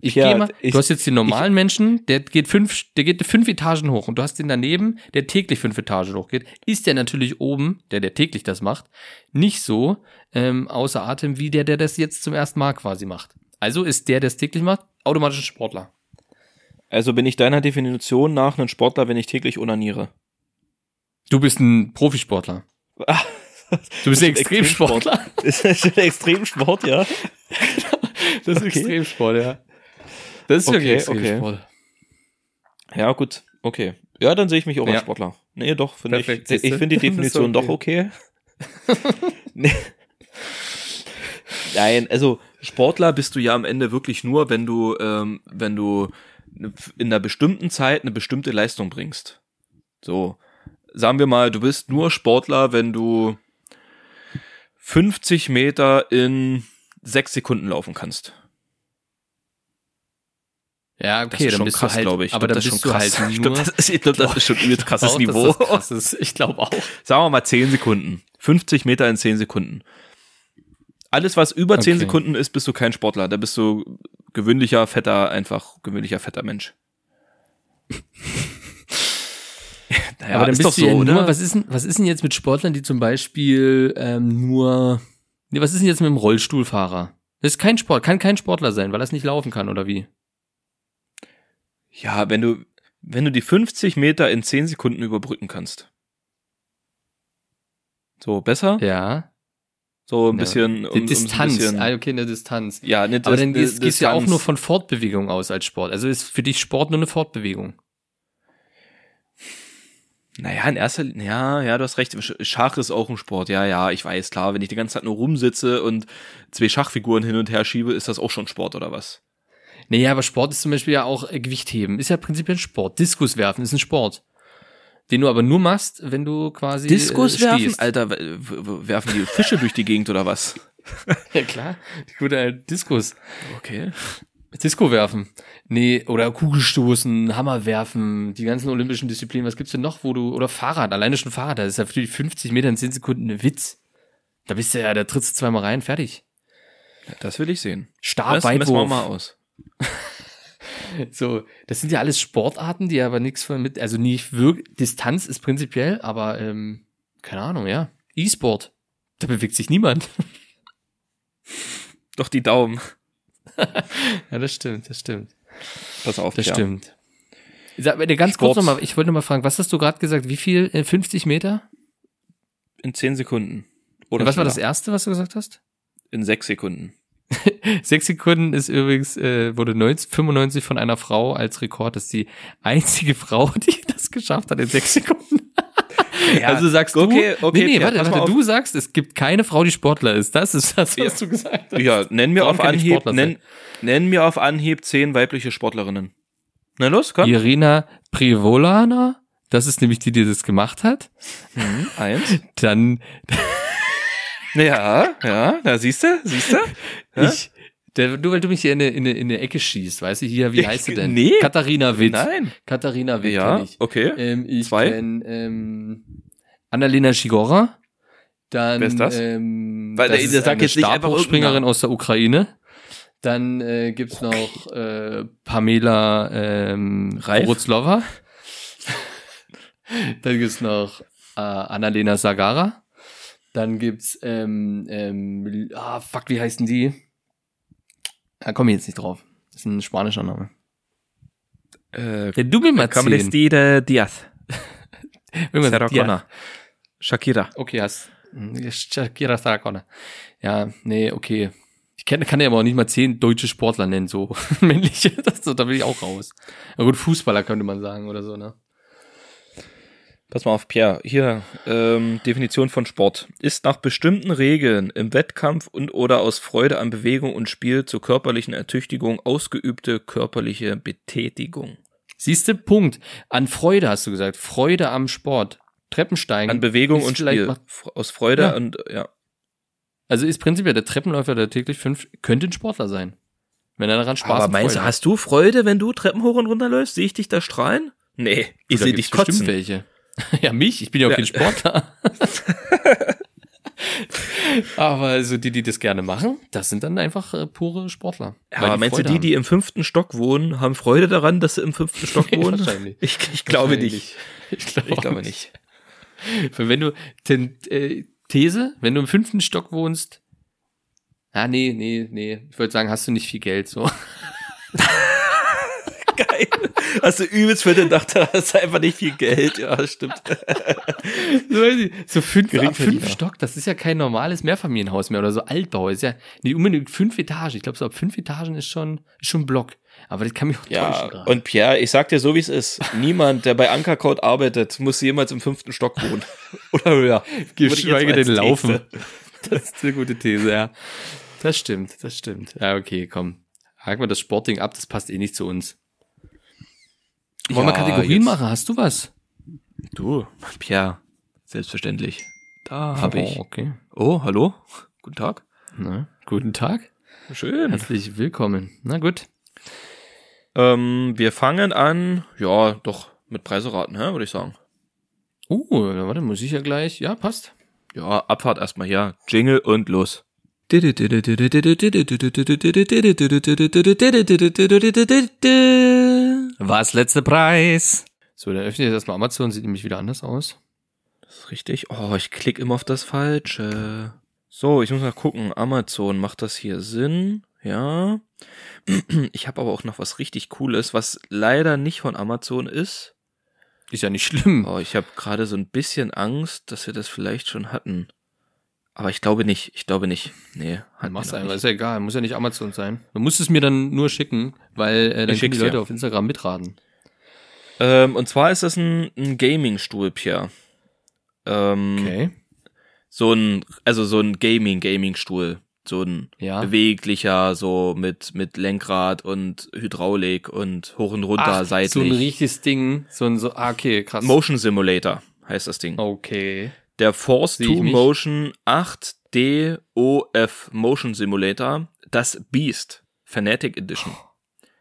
Ich Ja, gehe mal, ich- du hast jetzt den normalen Menschen, der geht fünf, der geht fünf Etagen hoch und du hast den daneben, der täglich fünf Etagen hochgeht, ist der natürlich oben, der, der täglich das macht, nicht so ähm, außer Atem wie der, der das jetzt zum ersten Mal quasi macht. Also ist der, der es täglich macht, automatisch ein Sportler. Also bin ich deiner Definition nach ein Sportler, wenn ich täglich onaniere. Du bist ein Profisportler. Du bist ein ein Extremsportler. Ist das schon Extremsport, ja? Das ist Okay. Extremsport, ja. Das ist Okay, wirklich Extremsport. Ja, gut, okay. Ja, dann sehe ich mich auch als Ja. Sportler. Nee, doch, finde ich. Ich finde die Definition doch okay. nee. Nein, also Sportler bist du ja am Ende wirklich nur, wenn du, ähm, wenn du in einer bestimmten Zeit eine bestimmte Leistung bringst. So, sagen wir mal, du bist nur Sportler, wenn du 50 Meter in sechs Sekunden laufen kannst. Ja, Das okay, ist dann schon bist krass, du halt, glaube ich. aber glaub, dann das ist schon krass. halt ich glaube, das, ist- ich glaub, das ist schon übelst krasses Niveau. Das krass ist. Ich glaube auch. Sagen wir mal 10 Sekunden. 50 Meter in 10 Sekunden. Alles, was über 10 Okay. Sekunden ist, bist du kein Sportler. Da bist du gewöhnlicher, fetter, einfach gewöhnlicher, fetter Mensch. naja, aber dann ist bist doch du so, ja oder? nur, was ist, denn, was ist denn jetzt mit Sportlern, die zum Beispiel ähm, nur, nee, was ist denn jetzt mit dem Rollstuhlfahrer? Das ist kein Sport, kann kein Sportler sein, weil er es nicht laufen kann, oder wie? ja, wenn du, wenn du die 50 Meter in 10 Sekunden überbrücken kannst. So, besser? Ja. So ein Ja. bisschen. Um, um so ein Distanz, bisschen, ah, okay, eine Distanz. ja, eine, Aber dann gehst, du ja auch Distanz. nur von Fortbewegung aus als Sport. Also ist für dich Sport nur eine Fortbewegung. Naja, in erster Linie, ja, ja, du hast recht. Sch- Schach ist auch ein Sport. Ja, ja, ich weiß, klar. Wenn ich die ganze Zeit nur rumsitze und zwei Schachfiguren hin und her schiebe, ist das auch schon Sport oder was? Naja, aber Sport ist zum Beispiel ja auch äh, Gewichtheben. Ist ja prinzipiell ein Sport. Diskus werfen ist ein Sport. Den du aber nur machst, wenn du quasi. Diskus äh, werfen? Alter, werfen die Fische durch die Gegend oder was? Ja, klar. Die gute alte Diskus. Okay. Disco werfen. Nee, oder Kugelstoßen, Hammer werfen, die ganzen olympischen Disziplinen. Was gibt's denn noch, wo du, oder Fahrrad, alleine schon Fahrrad, das ist ja für die 50 Meter in 10 Sekunden ein Witz. Da bist du ja, da trittst du zweimal rein, fertig. Das will ich sehen. Stab, Das messen wir mal aus. So, das sind ja alles Sportarten, die aber nichts von mit, also nicht wirklich, Distanz ist prinzipiell, aber ähm, keine Ahnung, ja. E-Sport. Da bewegt sich niemand. Doch die Daumen. ja, das stimmt, das stimmt. Pass auf, Das ja. stimmt. Sag mir ganz kurz Sport. nochmal, ich wollte noch mal fragen, was hast du gerade gesagt? Wie viel? Äh, 50 Meter? In 10 Sekunden. Oder was war das erste, was du gesagt hast? In 6 Sekunden. Sechs Sekunden ist übrigens, äh, wurde 1995 von einer Frau als Rekord, das ist die einzige Frau, die das geschafft hat in sechs Sekunden. Also sagst du, okay, okay, nee, nee, warte, warte, auf. du sagst, es gibt keine Frau, die Sportler ist. Das ist das, was du gesagt hast. Ja, nenn mir auf Anhieb, nenn, nenn mir auf Anhieb zehn weibliche Sportlerinnen. Na los, komm. Irina Privolana, das ist nämlich die, die das gemacht hat. Mhm, eins. Dann Ja, ja, da siehst du, siehst du? Hä? ich, der, nur weil du mich hier in eine, in eine, in eine Ecke schießt, weißt du, hier, wie Ich- heißt sie denn? nee. Katharina Witt. Nein. Katharina Witt Ja, ich. okay. Ähm, ich Zwei. kenn, ähm, Annalena Schigora. Dann, Wer ist das? Ähm, Weil, das ey, ist sag eine jetzt nicht einfach Stabhochspringerin irgendeinen aus der Ukraine. Dann äh, gibt's noch äh, Pamela ähm? Wroclawa. Dann gibt's noch äh, Annalena Sagara. Dann gibt's ähm, ähm, ah fuck, wie heißen die? Da komme ich jetzt nicht drauf. Das ist ein spanischer Name. Äh, Wenn du mir mal Stide Diaz. Sarah. Connor. Shakira. Okay, hast. Shakira Sarah Ja, nee, okay. Ich kann, kann ja aber auch nicht mal zehn deutsche Sportler nennen, so männliche. Das, so, da will ich auch raus. Na gut, Fußballer könnte man sagen oder so, ne? Pass mal auf, Pierre. Hier, ähm, Definition von Sport. Ist nach bestimmten Regeln im Wettkampf und oder aus Freude an Bewegung und Spiel zur körperlichen Ertüchtigung ausgeübte körperliche Betätigung. Siehste, Punkt. An Freude hast du gesagt. Freude am Sport. Treppensteigen. An Bewegung und Spiel. Aus Freude Ja. und, ja. Also ist prinzipiell der Treppenläufer, der täglich fünf, könnte ein Sportler sein. Wenn er daran Spaß Aber und meinst du, hat. hast du Freude, wenn du Treppen hoch und runter läufst? Sehe ich dich da strahlen? Nee, ich sehe dich kotzen. bestimmt welche. Ja, mich, ich bin ja auch Ja. kein Sportler. Aber also die, die das gerne machen, das sind dann einfach äh, pure Sportler. Weil Aber meinst du, Freude die, haben. die im fünften Stock wohnen, haben Freude daran, dass sie im fünften Stock wohnen? wahrscheinlich. Ich, ich glaube Wahrscheinlich. nicht. Ich glaube, Ich glaube nicht. Weil Wenn du ten, äh, These, wenn du im fünften Stock wohnst, ah nee, nee, nee, ich wollte sagen, hast du nicht viel Geld so. Geil. Hast du übelst für den Gedacht, da hast du einfach nicht viel Geld. Ja, stimmt. So, fünf, ab fünf Stock, das ist ja kein normales Mehrfamilienhaus mehr oder so Altbau. Ist ja nicht unbedingt fünf Etagen. Ich glaube, so ab fünf Etagen ist schon, ist schon ein Block. Aber das kann mich auch täuschen Ja, gerade. und Pierre, ich sag dir so, wie es ist. Niemand, der bei Ankercode arbeitet, muss jemals im fünften Stock wohnen. Oder höher. Geschweige denn laufen. Das ist eine gute These, ja. Das stimmt, das stimmt. Ja, okay, komm. Haken wir das Sportding ab, das passt eh nicht zu uns. Wollen wir Ja, Kategorien machen? Hast du was? Du, Pierre, selbstverständlich. Da habe ich. Oh, okay. Oh, hallo? Guten Tag. Na, guten Tag. Schön. Herzlich willkommen. Na gut. Ähm, wir fangen an, ja, doch, mit Preiseraten, hä, würde ich sagen. Uh, na, warte, muss ich ja gleich. Ja, passt. Ja, Abfahrt erstmal hier. Jingle und los. Was letzter Preis? So, dann öffne ich jetzt erstmal Amazon, sieht nämlich wieder anders aus. Das ist richtig. Oh, ich klicke immer auf das Falsche. So, ich muss mal gucken. Amazon, macht das hier Sinn? Ja. Ich habe aber auch noch was richtig Cooles, was leider nicht von Amazon ist. Ist ja nicht schlimm. Oh, ich habe gerade so ein bisschen Angst, dass wir das vielleicht schon hatten. Aber ich glaube nicht. Ich glaube nicht. Nee, hatten Mach's einfach, ist ja egal, muss ja nicht Amazon sein. Du musst es mir dann nur schicken, weil äh, dann können die Leute dir. auf Instagram mitraten. Ähm, und zwar ist das ein, ein Gaming-Stuhl, Pierre. Ähm, Okay. So ein, also so ein Gaming-Gaming-Stuhl. So ein Ja. beweglicher, so mit, mit Lenkrad und Hydraulik und hoch und runter, Ach, seitlich. so ein richtiges Ding, so ein so, ah, okay, krass. Motion Simulator heißt das Ding. Okay. Der Force Sehe ich 2 mich. Motion 8 DOF Motion Simulator, das Beast Fanatic Edition.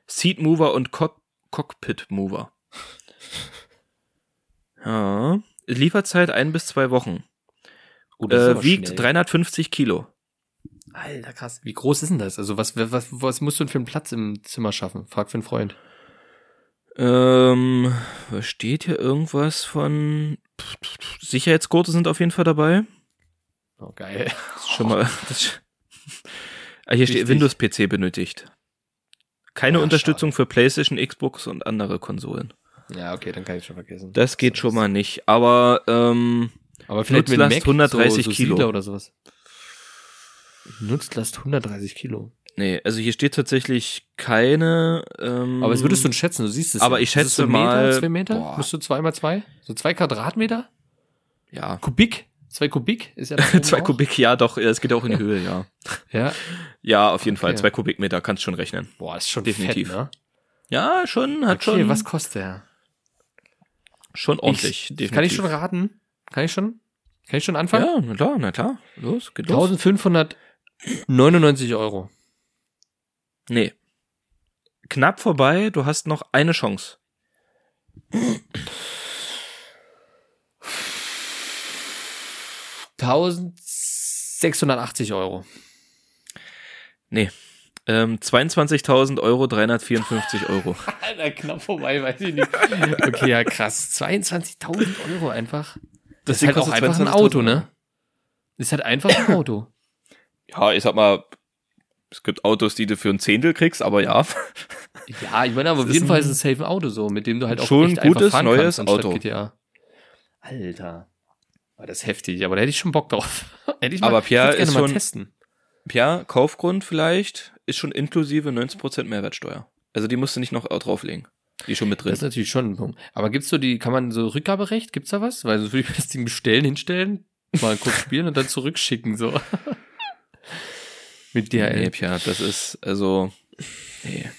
Seat Mover und Cock Cockpit Mover. Ja. Lieferzeit ein bis zwei Wochen. Oh, Äh, wiegt schnell. 350 Kilo. Alter, krass. Wie groß ist denn das? Also, was, was, was musst du denn für einen Platz im Zimmer schaffen? Frag für einen Freund. Ähm, was steht hier irgendwas von Sicherheitsgurte sind auf jeden Fall dabei. Oh, geil. Das ist schon mal. Das, ah, hier steht Wichtig. Windows PC benötigt. Keine Ja, Unterstützung für PlayStation, Xbox und andere Konsolen. Ja, okay, dann kann ich schon vergessen. Das geht schon mal nicht. Aber ähm, Aber vielleicht mit Mac, 130 so, so Kilo. Oder sowas. Nutzlast 130 Kilo. Nee, also hier steht tatsächlich keine. Ähm, Aber was würdest du schätzen? Du siehst es Aber ja. ich es so schätze ein Meter, mal- zwei Meter? boah. Bist du zwei mal zwei? So zwei Quadratmeter? Ja. Kubik? Zwei Kubik? Ist ja Zwei auch? Kubik, ja, doch, es geht auch in die Höhe, ja. Ja. Ja, auf jeden Fall. Okay. Zwei Kubikmeter kannst schon rechnen. Boah, ist schon Definitiv. fett, ne? Ja, schon, hat Okay, schon, was kostet der? schon ordentlich. Ich, definitiv. kann ich schon raten? Kann ich schon? Kann ich schon anfangen? Ja, na klar, na klar. Los, geht los. 1599 Euro. Nee. Knapp vorbei, du hast noch eine Chance. 1680 Euro. Nee. Ähm, 22.000 Euro, 354 Euro. Alter, knapp vorbei, weiß ich nicht. Okay, ja, krass. 22.000 Euro einfach. Das ist Ding halt auch einfach ein 22.000 Auto, ne? Ist halt einfach ein Auto. Ja, ich sag mal, es gibt Autos, die du für ein Zehntel kriegst, aber ja. Ja, ich meine, aber auf jeden Fall ist es safe ein Auto so, mit dem du halt auch Schon echt gutes, einfach fahren neues kannst Auto. GTA. Alter. Aber das ist heftig, aber da hätte ich schon Bock drauf. hätte ich mal, Aber Pierre ist gerne mal schon- testen. Ja, Kaufgrund vielleicht ist schon inklusive 90% Mehrwertsteuer. Also die musst du nicht noch drauflegen. Die ist schon mit drin. Das ist natürlich schon ein Punkt. Aber gibt's so die, kann man so Rückgaberecht, gibt's da was? Weil sonst würde ich das Ding bestellen, hinstellen, mal kurz spielen und dann zurückschicken, so. Mit DHL. Nee, Pia, das ist, also, nee.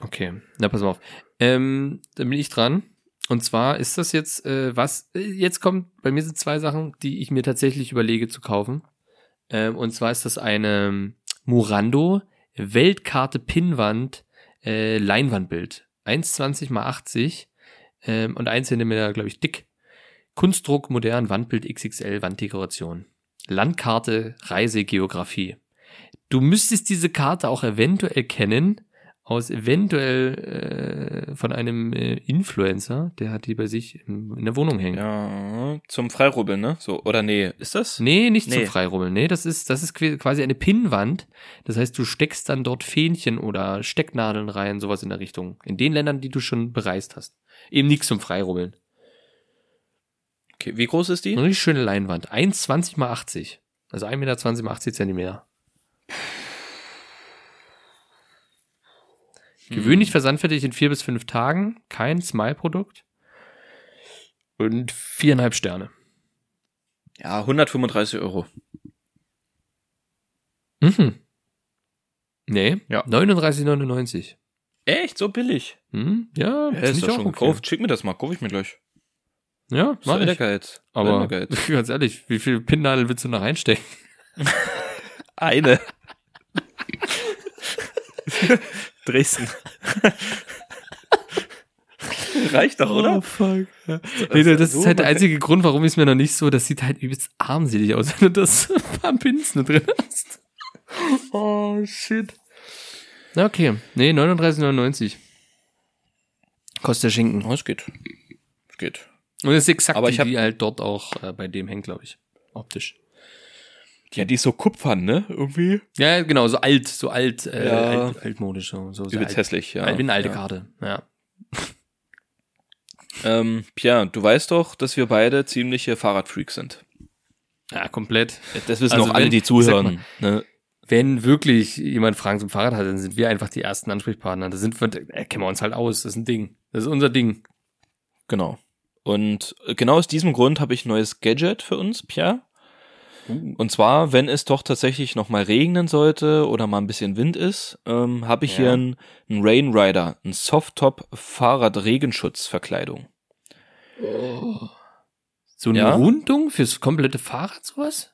Okay, na pass mal auf. Ähm, dann bin ich dran. Und zwar ist das jetzt äh, was, äh, jetzt kommt, bei mir sind zwei Sachen, die ich mir tatsächlich überlege zu kaufen. Ähm, und zwar ist das eine Murando Weltkarte Pinnwand äh, Leinwandbild. 1,20 mal 80 ähm, und 1 Zentimeter, glaube ich, dick. Kunstdruck, modern, Wandbild XXL, Wanddekoration. Landkarte, Reisegeografie. Du müsstest diese Karte auch eventuell kennen, aus eventuell äh, von einem äh, Influencer, der hat die bei sich in, in der Wohnung hängen. Ja, zum Freirubbeln, ne? So, oder nee, ist das? Nee, nicht zum Nee. Freirubbeln. Nee, das ist, das ist qu- quasi eine Pinnwand. Das heißt, du steckst dann dort Fähnchen oder Stecknadeln rein, sowas in der Richtung. In den Ländern, die du schon bereist hast. Eben nichts zum Freirubbeln. Okay, wie groß ist die? Eine richtig schöne Leinwand. 1,20 mal 80. Also 1,20 Meter mal 80 Zentimeter. Gewöhnlich versandfertig in vier bis fünf Tagen. Kein Smile-Produkt. Und viereinhalb Sterne. Ja, 135 Euro. Mhm. Nee, Ja. 39,99. Echt? So billig? Hm? Ja, Ja, ist doch schon okay. gekauft. Schick mir das mal, kaufe ich mir gleich. Ja, mach ich. Ehrgeiz. Aber Ehrgeiz. ganz ehrlich, wie viel Pinnnadeln willst du noch reinstecken? Eine. Dresden. Reicht doch, oder? Oh, fuck. Ja. Nee, das so ist halt der einzige Grund, warum ich es mir noch nicht so, das sieht halt übelst armselig aus, wenn du das ein paar Pins nur drin hast. Oh, shit. Okay. Nee, 39,99. Kostet der Schinken. Oh, es geht. Es geht. Und das ist exakt Aber ich hab- die halt dort auch äh, bei dem hängt, glaube ich. Optisch. Ja, die ist so kupfern, ne? Irgendwie. Ja, genau, so alt, so alt, äh, Ja. alt, altmodisch, so, so alt. hässlich, ja. Alt, wie eine alte ja. Karte, ja. Ähm, Pierre, du weißt doch, dass wir beide ziemliche Fahrradfreaks sind. Ja, komplett. Das wissen Also auch alle, wenn- die sag mal, zuhören. Ne? Wenn wirklich jemand Fragen zum Fahrrad hat, dann sind wir einfach die ersten Ansprechpartner. Da sind wir, da kennen wir uns halt aus. Das ist ein Ding. Das ist unser Ding. Genau. Und genau aus diesem Grund habe ich ein neues Gadget für uns, Pierre. Und zwar, wenn es doch tatsächlich noch mal regnen sollte oder mal ein bisschen Wind ist, ähm, habe ich Ja. hier einen, einen Rain Rider, einen Softtop Fahrrad Regenschutzverkleidung. So eine Ja? Rundung fürs komplette Fahrrad, sowas?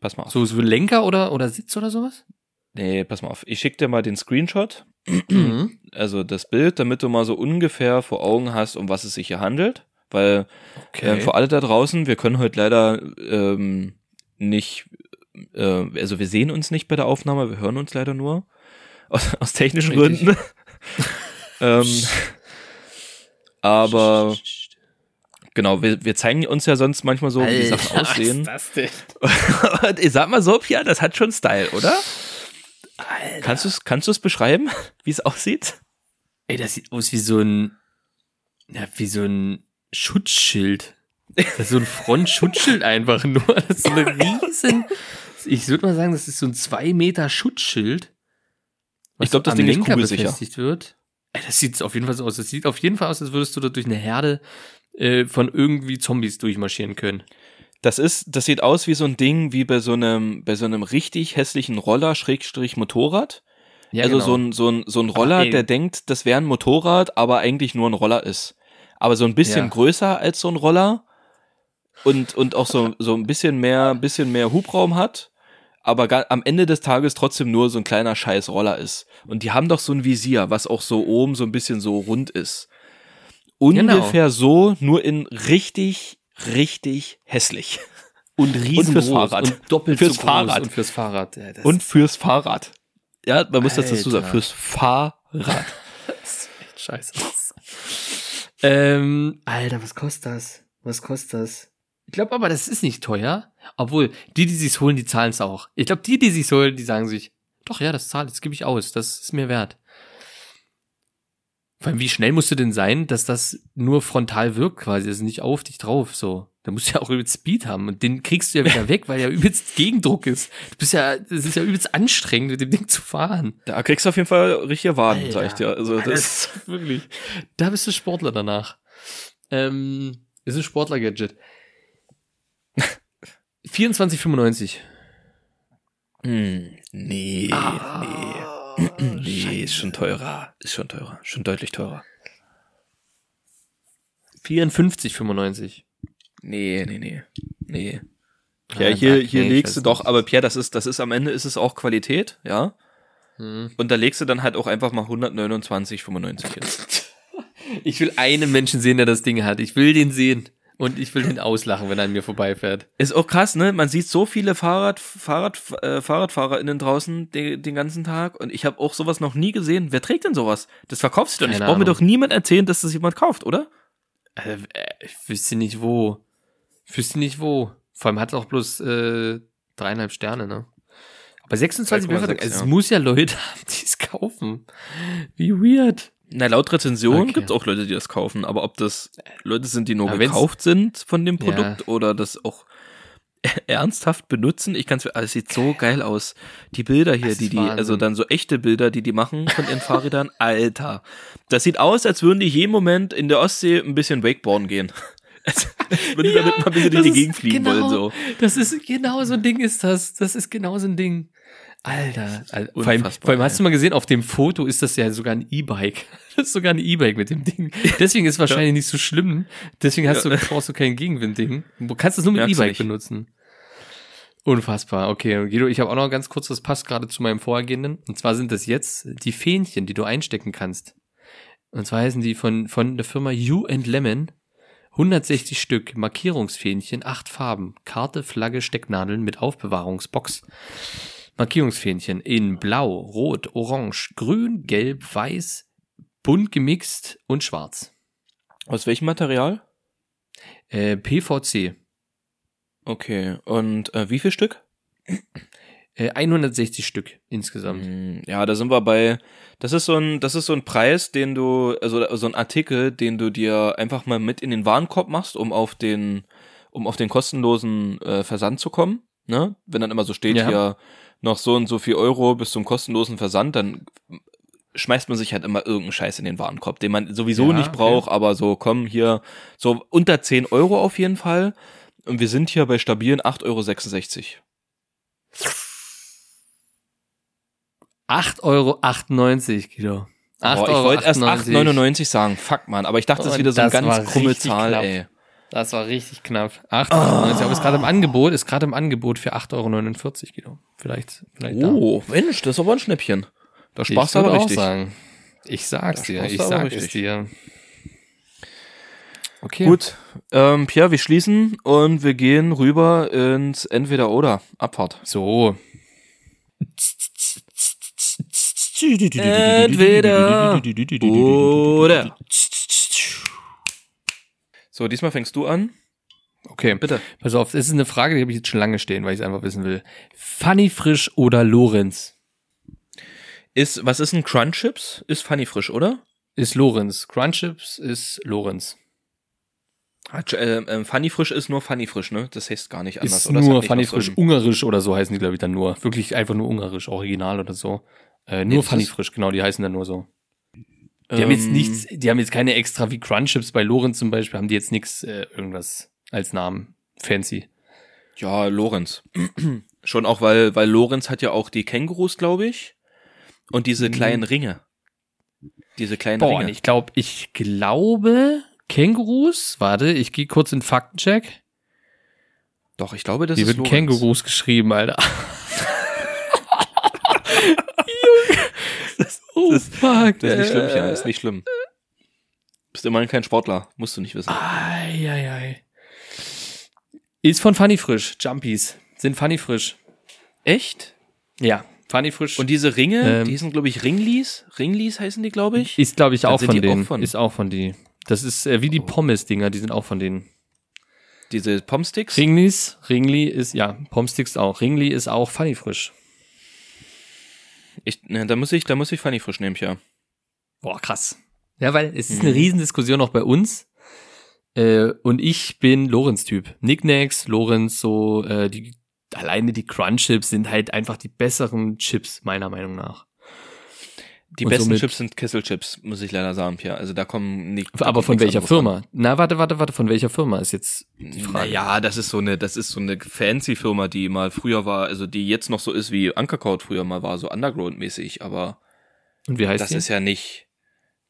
Pass mal auf. So, so Lenker oder, oder Sitz oder sowas? Nee, pass mal auf. Ich schicke dir mal den Screenshot, Mhm. also das Bild, damit du mal so ungefähr vor Augen hast, um was es sich hier handelt. Weil Okay. äh, für alle da draußen, wir können heute leider ähm, nicht, äh, also wir sehen uns nicht bei der Aufnahme, wir hören uns leider nur. Aus, aus technischen. Gründen. ähm, aber genau, wir, wir zeigen uns ja sonst manchmal so, wie die Sachen aussehen. Was ist das denn? Ich sag mal so, Pia, das hat schon Style, oder? Kannst du es kannst du's beschreiben, wie es aussieht? Ey, das sieht aus wie so ein, ja, wie so ein Schutzschild. Das ist so ein Frontschutzschild einfach nur. Das ist so eine riesen, Ich würde mal sagen, das ist so ein zwei Meter Schutzschild. Ich glaub, das Ding ist Lenker kugelsicher. befestigt wird. Das sieht auf jeden Fall so aus. Das sieht auf jeden Fall aus, als würdest du da durch eine Herde äh, von irgendwie Zombies durchmarschieren können. Das ist, das sieht aus wie so ein Ding, wie bei so einem, bei so einem richtig hässlichen Roller, Schrägstrich Motorrad. Ja, also genau. so ein, so ein, so ein Roller, ey. der denkt, das wäre ein Motorrad, aber eigentlich nur ein Roller ist. Aber so ein bisschen Ja. größer als so ein Roller und, und auch so, so ein bisschen mehr, bisschen mehr Hubraum hat, aber am Ende des Tages trotzdem nur so ein kleiner scheiß Roller ist. Und die haben doch so ein Visier, was auch so oben so ein bisschen so rund ist. Genau. Ungefähr so, nur in richtig, richtig hässlich. und riesengroß fürs Fahrrad. und doppelt Fürs so Fahrrad. und fürs Fahrrad. Ja, das Und fürs Fahrrad. Ja, man muss das dazu sagen, fürs Fahrrad. ist echt scheiße. aus. ähm, Alter, was kostet das? Was kostet das? Ich glaube aber, das ist nicht teuer. Obwohl, die, die sich's holen, die zahlen es auch. Ich glaube, die, die sich's holen, die sagen sich, doch, ja, das zahlt, das gebe ich aus, das ist mir wert. Vor allem, wie schnell musst du denn sein, dass das nur frontal wirkt quasi, also nicht auf dich drauf, so. Da musst du ja auch übelst Speed haben und den kriegst du ja wieder weg, weil ja übelst Gegendruck ist. Du bist ja, das ist ja übelst anstrengend, mit dem Ding zu fahren. Da kriegst du auf jeden Fall richtige Waden, Alter. sag ich dir. Also Alter, das, das ist wirklich. Da bist du Sportler danach. Ähm, ist ein Sportler-Gadget. 24,95. hm, nee, Ah, nee, nee, ist schon teurer, ist schon teurer, schon deutlich teurer. 54,95. Nee, nee, nee, nee. Ja, hier, hier ich legst du doch, aber Pierre, das ist, das ist am Ende ist es auch Qualität, ja. Hm. Und da legst du dann halt auch einfach mal 129,95 hin. Ich will einen Menschen sehen, der das Ding hat. Ich will den sehen. Und ich will den auslachen, wenn er an mir vorbeifährt. Ist auch krass, ne? Man sieht so viele Fahrrad, Fahrrad, äh, FahrradfahrerInnen draußen den, den ganzen Tag und ich habe auch sowas noch nie gesehen. Wer trägt denn sowas? Das verkauft sich doch nicht. Braucht mir doch niemand erzählen, dass das jemand kauft, oder? Also, äh, ich wüsste nicht wo. Ich wüsste nicht wo. Vor allem hat es auch bloß äh, dreieinhalb Sterne, ne? Aber 26 3,6, Bewertungen. Also, ja. Es muss ja Leute haben, die es kaufen. Wie weird. Na, laut Rezension Okay. gibt's auch Leute, die das kaufen, aber ob das Leute sind, die nur Aber gekauft sind von dem Ja. Produkt oder das auch ernsthaft benutzen, ich kann's, also es sieht so geil aus. Die Bilder hier, die die, Wahnsinn. also dann so echte Bilder, die die machen von ihren Fahrrädern, Alter. Das sieht aus, als würden die jeden Moment in der Ostsee ein bisschen Wakeboarden gehen. Als würden die Ja, damit mal ein bisschen durch die Gegend fliegen genau- wollen, so. Das ist genau so ein Ding ist das. Das ist genau so ein Ding. Alter. Alter. Vor, allem, vor allem hast du mal gesehen, auf dem Foto ist das ja sogar ein E-Bike. Das ist sogar ein E-Bike mit dem Ding. Deswegen ist es wahrscheinlich nicht so schlimm. Deswegen hast Ja. du, brauchst du kein Gegenwindding. Du kannst es nur mit E-Bike benutzen. Unfassbar. Okay, Guido, ich habe auch noch ganz kurz, das passt gerade zu meinem vorhergehenden. Und zwar sind das jetzt die Fähnchen, die du einstecken kannst. Und zwar heißen die von, von der Firma You and Lemon 160 Stück Markierungsfähnchen, acht Farben, Karte, Flagge, Stecknadeln mit Aufbewahrungsbox. Markierungsfähnchen in Blau, Rot, Orange, Grün, Gelb, Weiß, bunt gemixt und Schwarz. Aus welchem Material? Äh, PVC. Okay, und äh, wie viel Stück? Äh, 160 Stück insgesamt. Mm, Ja, da sind wir bei. Das ist so ein, das ist so ein Preis, den du, also so ein Artikel, den du dir einfach mal mit in den Warenkorb machst, um auf den, um auf den kostenlosen äh, Versand zu kommen. Ne? Wenn dann immer so steht Ja. hier noch so und so viel Euro bis zum kostenlosen Versand, dann schmeißt man sich halt immer irgendeinen Scheiß in den Warenkorb, den man sowieso Ja, nicht okay. braucht, aber so, komm, hier, so unter 10 Euro auf jeden Fall. Und wir sind hier bei stabilen 8,66 Euro. 8,98 Euro, Guido. 8,98 Boah, ich wollte erst 8,99 sagen. Fuck, man. Aber ich dachte, das ist wieder so eine ganz krumme Zahl, knapp. ey. Das war richtig knapp. 8,98 Aber ist gerade im Angebot, ist gerade im Angebot für 8,49 Euro, Guido. Vielleicht, vielleicht Oh, Mensch, das ist aber ein Schnäppchen. Da da. sparst du aber richtig. sagen. Ich sag's Da dir, ich du aber sag es richtig. dir. Okay. Gut, ähm, Pierre, wir schließen und wir gehen rüber ins Entweder-Oder. Abfahrt. So. Entweder Oder. So, diesmal fängst du an. Okay, Bitte. Pass auf, das ist eine Frage, die habe ich jetzt schon lange stehen, weil ich es einfach wissen will. Funny Frisch oder Lorenz? Ist, was ist ein Crunchips? Ist Funny frisch, oder? Ist Lorenz. Crunchips ist Lorenz. Hat, äh, äh, Funny Frisch ist nur Funny Frisch, ne? Das heißt gar nicht anders. Ist oder? Nur nicht Funny Frisch, ungarisch oder so heißen die, glaube ich, dann nur. Wirklich einfach nur ungarisch, original oder so. Äh, nur das Funny Frisch, genau, die heißen dann nur so. Die haben jetzt Ähm, nichts, die haben jetzt keine extra wie Crunchips bei Lorenz zum Beispiel, haben die jetzt nichts, äh, irgendwas als Namen. Fancy. Ja, Lorenz. Schon auch, weil, weil Lorenz hat ja auch die Kängurus, glaube ich. Und diese Mhm. kleinen Ringe. Diese kleinen Boah, Ringe. ich glaube, ich glaube, Kängurus, warte, ich gehe kurz in Faktencheck. Doch, ich glaube, das Die ist wird Lorenz. Kängurus geschrieben, Alter. oh, das- fuck. Das ist nicht schlimm, ja, ist nicht schlimm. Bist immerhin kein Sportler, musst du nicht wissen. Eieiei. Ist von Funny Frisch. Jumpies. Sind Funny Frisch. Echt? Ja, Funny Frisch. Und diese Ringe, Ähm, die sind, glaube ich, Ringlis. Ringlis heißen die, glaube ich. ist, glaube ich, auch von die auch denen. von- Ist auch von die. Das ist äh, wie die Pommes-Dinger, die sind auch von denen. Diese Pomsticks. Ringlis, Ringli ist, ja, Pomsticks auch. Ringli ist auch Funny Frisch. Ich, ne, da muss ich, da muss ich Funny Frisch nehmen, ja. Boah, krass. Ja, weil es ist Mhm. eine Riesendiskussion auch bei uns. Äh, und ich bin Lorenz-Typ. Nicknacks, Lorenz, so, äh, die, alleine die Crunch-Chips sind halt einfach die besseren Chips, meiner Meinung nach. Die Und besten somit- Chips sind Kesselchips, muss ich leider sagen, Pia. Also da kommen nicht. da Aber von welcher. Firma? Na, warte, warte, warte, von welcher Firma ist jetzt die Frage? Naja, das ist so eine, das ist so eine fancy Firma, die mal früher war, also die jetzt noch so ist wie Ankerkraut früher mal war, so Underground-mäßig, aber Und wie heißt das die? ist ja nicht,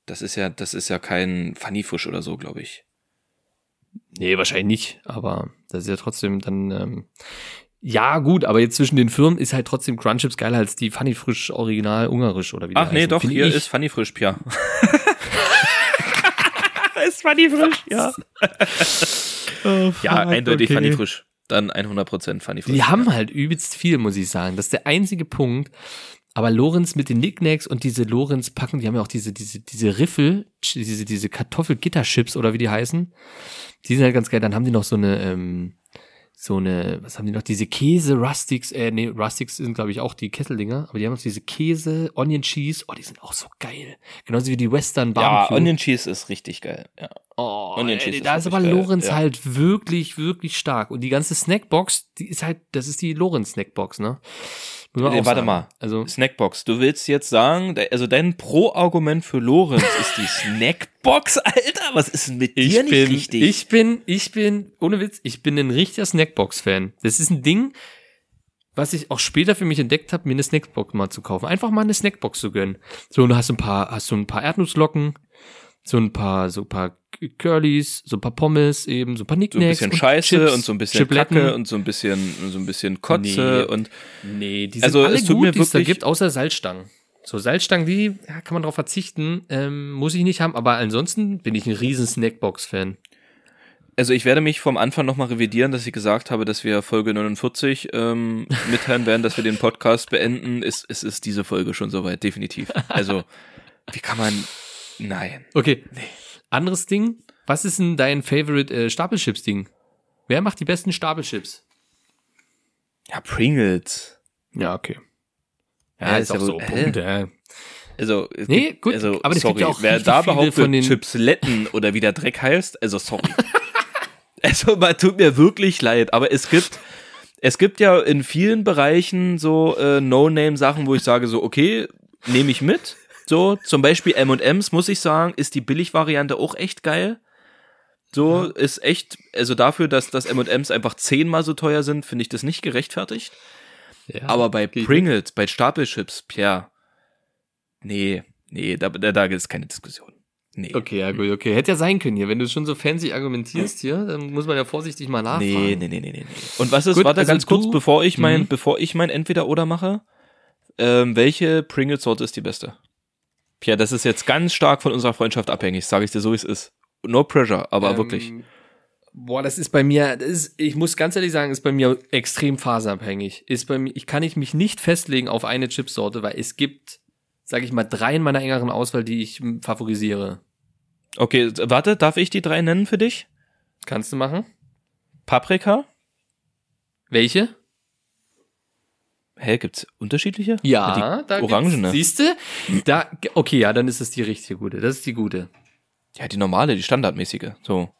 das ist ja, das ist ja kein Funny Fisch oder so, glaube ich. Nee, wahrscheinlich nicht, aber das ist ja trotzdem dann, ähm, ja, gut, aber jetzt zwischen den Firmen ist halt trotzdem Crunchips geiler als die Funny Frisch Original Ungarisch oder wie die Ach nee, heißen, doch, find hier ich. ist Funny Frisch, Pia. ist Funny Frisch, ja. Ja, eindeutig Funny Frisch. Dann 100% Funny Frisch. Die haben halt übelst viel, muss ich sagen. Das ist der einzige Punkt. Aber Lorenz mit den Nicknacks und diese Lorenz-Packen, die haben ja auch diese, diese, diese Riffel, diese, diese Kartoffelgitterchips oder wie die heißen. Die sind halt ganz geil. Dann haben die noch so eine, ähm, so eine, was haben die noch? Diese Käse-Rustics, äh, nee, Rustics sind, glaube ich, auch die Kesseldinger, aber die haben noch diese Käse, Onion Cheese, oh, die sind auch so geil. Genauso wie die Western ja, Barbecue. Onion Cheese ist richtig geil, ja. Oh, Onion ey, Cheese ist da ist aber wirklich geil, Lorenz ja. halt wirklich, wirklich stark. Und die ganze Snackbox, die ist halt, das ist die Lorenz-Snackbox, ne? Auch warte mal. Also, Snackbox. Du willst jetzt sagen, also dein Pro-Argument für Lorenz ist die Snackbox, Alter? Was ist denn mit ich dir nicht bin, richtig? ich bin, ich bin, ohne Witz, ich bin ein richtiger Snackbox-Fan. Das ist ein Ding, was ich auch später für mich entdeckt habe, mir eine Snackbox mal zu kaufen. Einfach mal eine Snackbox zu gönnen. So, und du hast ein paar, hast du ein paar Erdnusslocken, so ein paar, so ein paar Curlys, so ein paar Pommes eben, so ein paar so ein Nicknacks. bisschen und Scheiße Chips, und so ein bisschen Chipletten. Kacke und so ein bisschen, so ein bisschen Kotze Nee. und Nee, die sind Also, alle es tut gut, mir die es da gibt, außer Salzstangen. So Salzstangen, die ja, kann man drauf verzichten, ähm, muss ich nicht haben, aber ansonsten bin ich ein riesen Snackbox-Fan. Also ich werde mich vom Anfang nochmal revidieren, dass ich gesagt habe, dass wir Folge 49 ähm, mitteilen werden, dass wir den Podcast beenden. Es, es ist diese Folge schon soweit, definitiv. Also, wie kann man. Nein. Okay, anderes Ding. Was ist denn dein Favorite äh, Stapelchips-Ding? Wer macht die besten Stapelchips? Ja, Pringles. Ja, okay. Ja, ist ja wohl- hä? Punkt, ja. Also, Nee, gibt, gut, also, aber sorry, ja auch wer da behauptet, von den- Chipsletten oder wie der Dreck heißt, also sorry. also, man tut mir wirklich leid, aber es gibt, es gibt ja in vielen Bereichen so äh, No-Name-Sachen, wo ich sage so, okay, nehme ich mit. So, zum Beispiel M&M's, muss ich sagen, ist die Billig-Variante auch echt geil. So, ist echt, also dafür, dass das M&M's einfach zehnmal so teuer sind, finde ich das nicht gerechtfertigt. ja. Aber bei okay. Pringles, bei Stapelchips, Pierre, nee, nee, da, da, da gibt es keine Diskussion. Nee. Okay, ja gut, okay. Hätte ja sein können hier. Wenn du schon so fancy argumentierst hier, dann muss man ja vorsichtig mal nachfragen. Nee, nee, nee, nee, nee. Und was ist, Gut, warte also ganz kurz, bevor ich mein, Mhm. bevor ich mein Entweder-Oder mache, ähm, welche Pringles-Sorte ist die beste? Pierre, das ist jetzt ganz stark von unserer Freundschaft abhängig, sage ich dir so, wie es ist. No pressure, aber Ähm, wirklich. Boah, das ist bei mir, ist, ich muss ganz ehrlich sagen, ist bei mir extrem phasenabhängig. Ist bei mir, ich kann ich mich nicht festlegen auf eine Chipsorte, weil es gibt, sage ich mal, drei in meiner engeren Auswahl, die ich m, favorisiere. Okay, warte, darf ich die drei nennen für dich? Kannst du machen? Paprika? Welche? Hä, gibt's unterschiedliche? Ja, die da orangene. Siehst du? Da, okay, ja, dann ist es die richtige gute. Das ist die gute. Ja, die normale, die standardmäßige. So.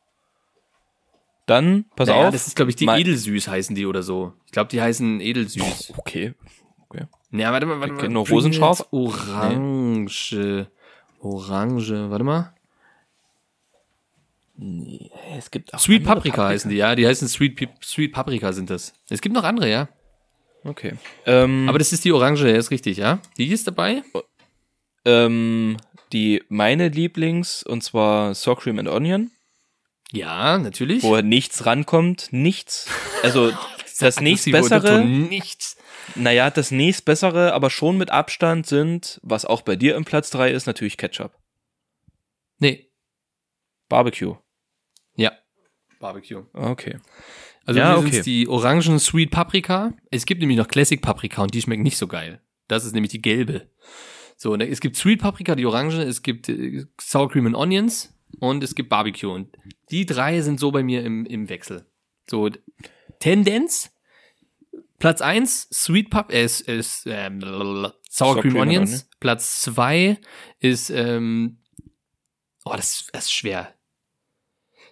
Dann, pass naja, auf. das ist, glaube ich, die Edelsüß heißen die oder so. Ich glaube, die heißen Edelsüß. Okay. Ja, warte mal, warte mal. Bring Rosenscharf. Orange. Orange, warte mal. Es gibt auch Sweet andere Paprika, heißen die, ja. Die heißen Sweet, Sweet Paprika sind das. Es gibt noch andere, ja. Okay. Ähm, Aber das ist die Orange, ist richtig, ja. Die ist dabei. ähm, die meine Lieblings, und zwar Sour Cream and Onion, Ja, natürlich. wo nichts rankommt, nichts. Also das nächst Aggressive bessere, Unterton, Nichts. naja, das nächst bessere, aber schon mit Abstand sind, was auch bei dir im Platz 3 ist, natürlich Ketchup. Nee. Barbecue. Ja. Barbecue. Okay. Also Ja, okay. okay. die Orangen Sweet Paprika. Es gibt nämlich noch Classic Paprika und die schmecken nicht so geil. Das ist nämlich die gelbe. So, und es gibt Sweet Paprika, die Orange, es gibt äh, Sour Cream and Onions und es gibt Barbecue. Und die drei sind so bei mir im, im Wechsel. So, Tendenz, Platz eins Sweet Pap äh, ist, ist ähm, Sour, Sour Cream, Onions. Onion. Platz zwei ist, ähm, oh, das, das ist schwer.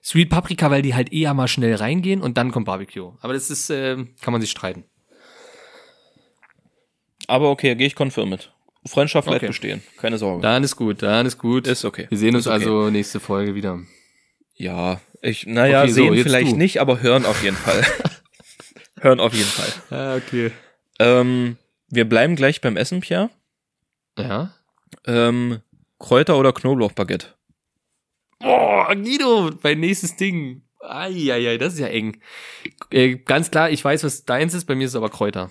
Sweet Paprika, weil die halt eher mal schnell reingehen und dann kommt Barbecue. Aber das ist, ähm, kann man sich streiten. Aber okay, gehe ich konfirm mit. Freundschaft bleibt Okay. bestehen. Keine Sorge. Dann ist gut, dann ist gut. Ist okay. Wir sehen uns okay. also nächste Folge wieder. Ja, ich, naja, Okay, so, sehen jetzt vielleicht du. nicht, aber hören auf jeden Fall. hören auf jeden Fall. Ah, okay. Ähm, wir bleiben gleich beim Essen, Pierre. Ja. Ähm, Kräuter- oder Knoblauchbaguette? Oh, Guido, mein nächstes Ding. Eieiei, das ist ja eng. Äh, ganz klar, ich weiß, was deins ist, bei mir ist es aber Kräuter.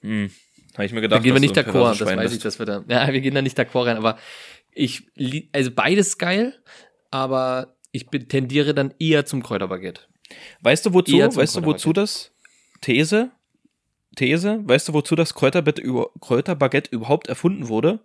Hm, habe ich mir Da gedacht. gehen wir nicht d'accord, das weiß ich, dass wir da. Ja, wir gehen da nicht d'accord rein, aber ich, also beides geil, aber ich tendiere dann eher zum Kräuterbaguette. Weißt du wozu? Weißt du wozu das? These? These? Weißt du wozu das Kräuterbaguette, über, Kräuterbaguette überhaupt erfunden wurde?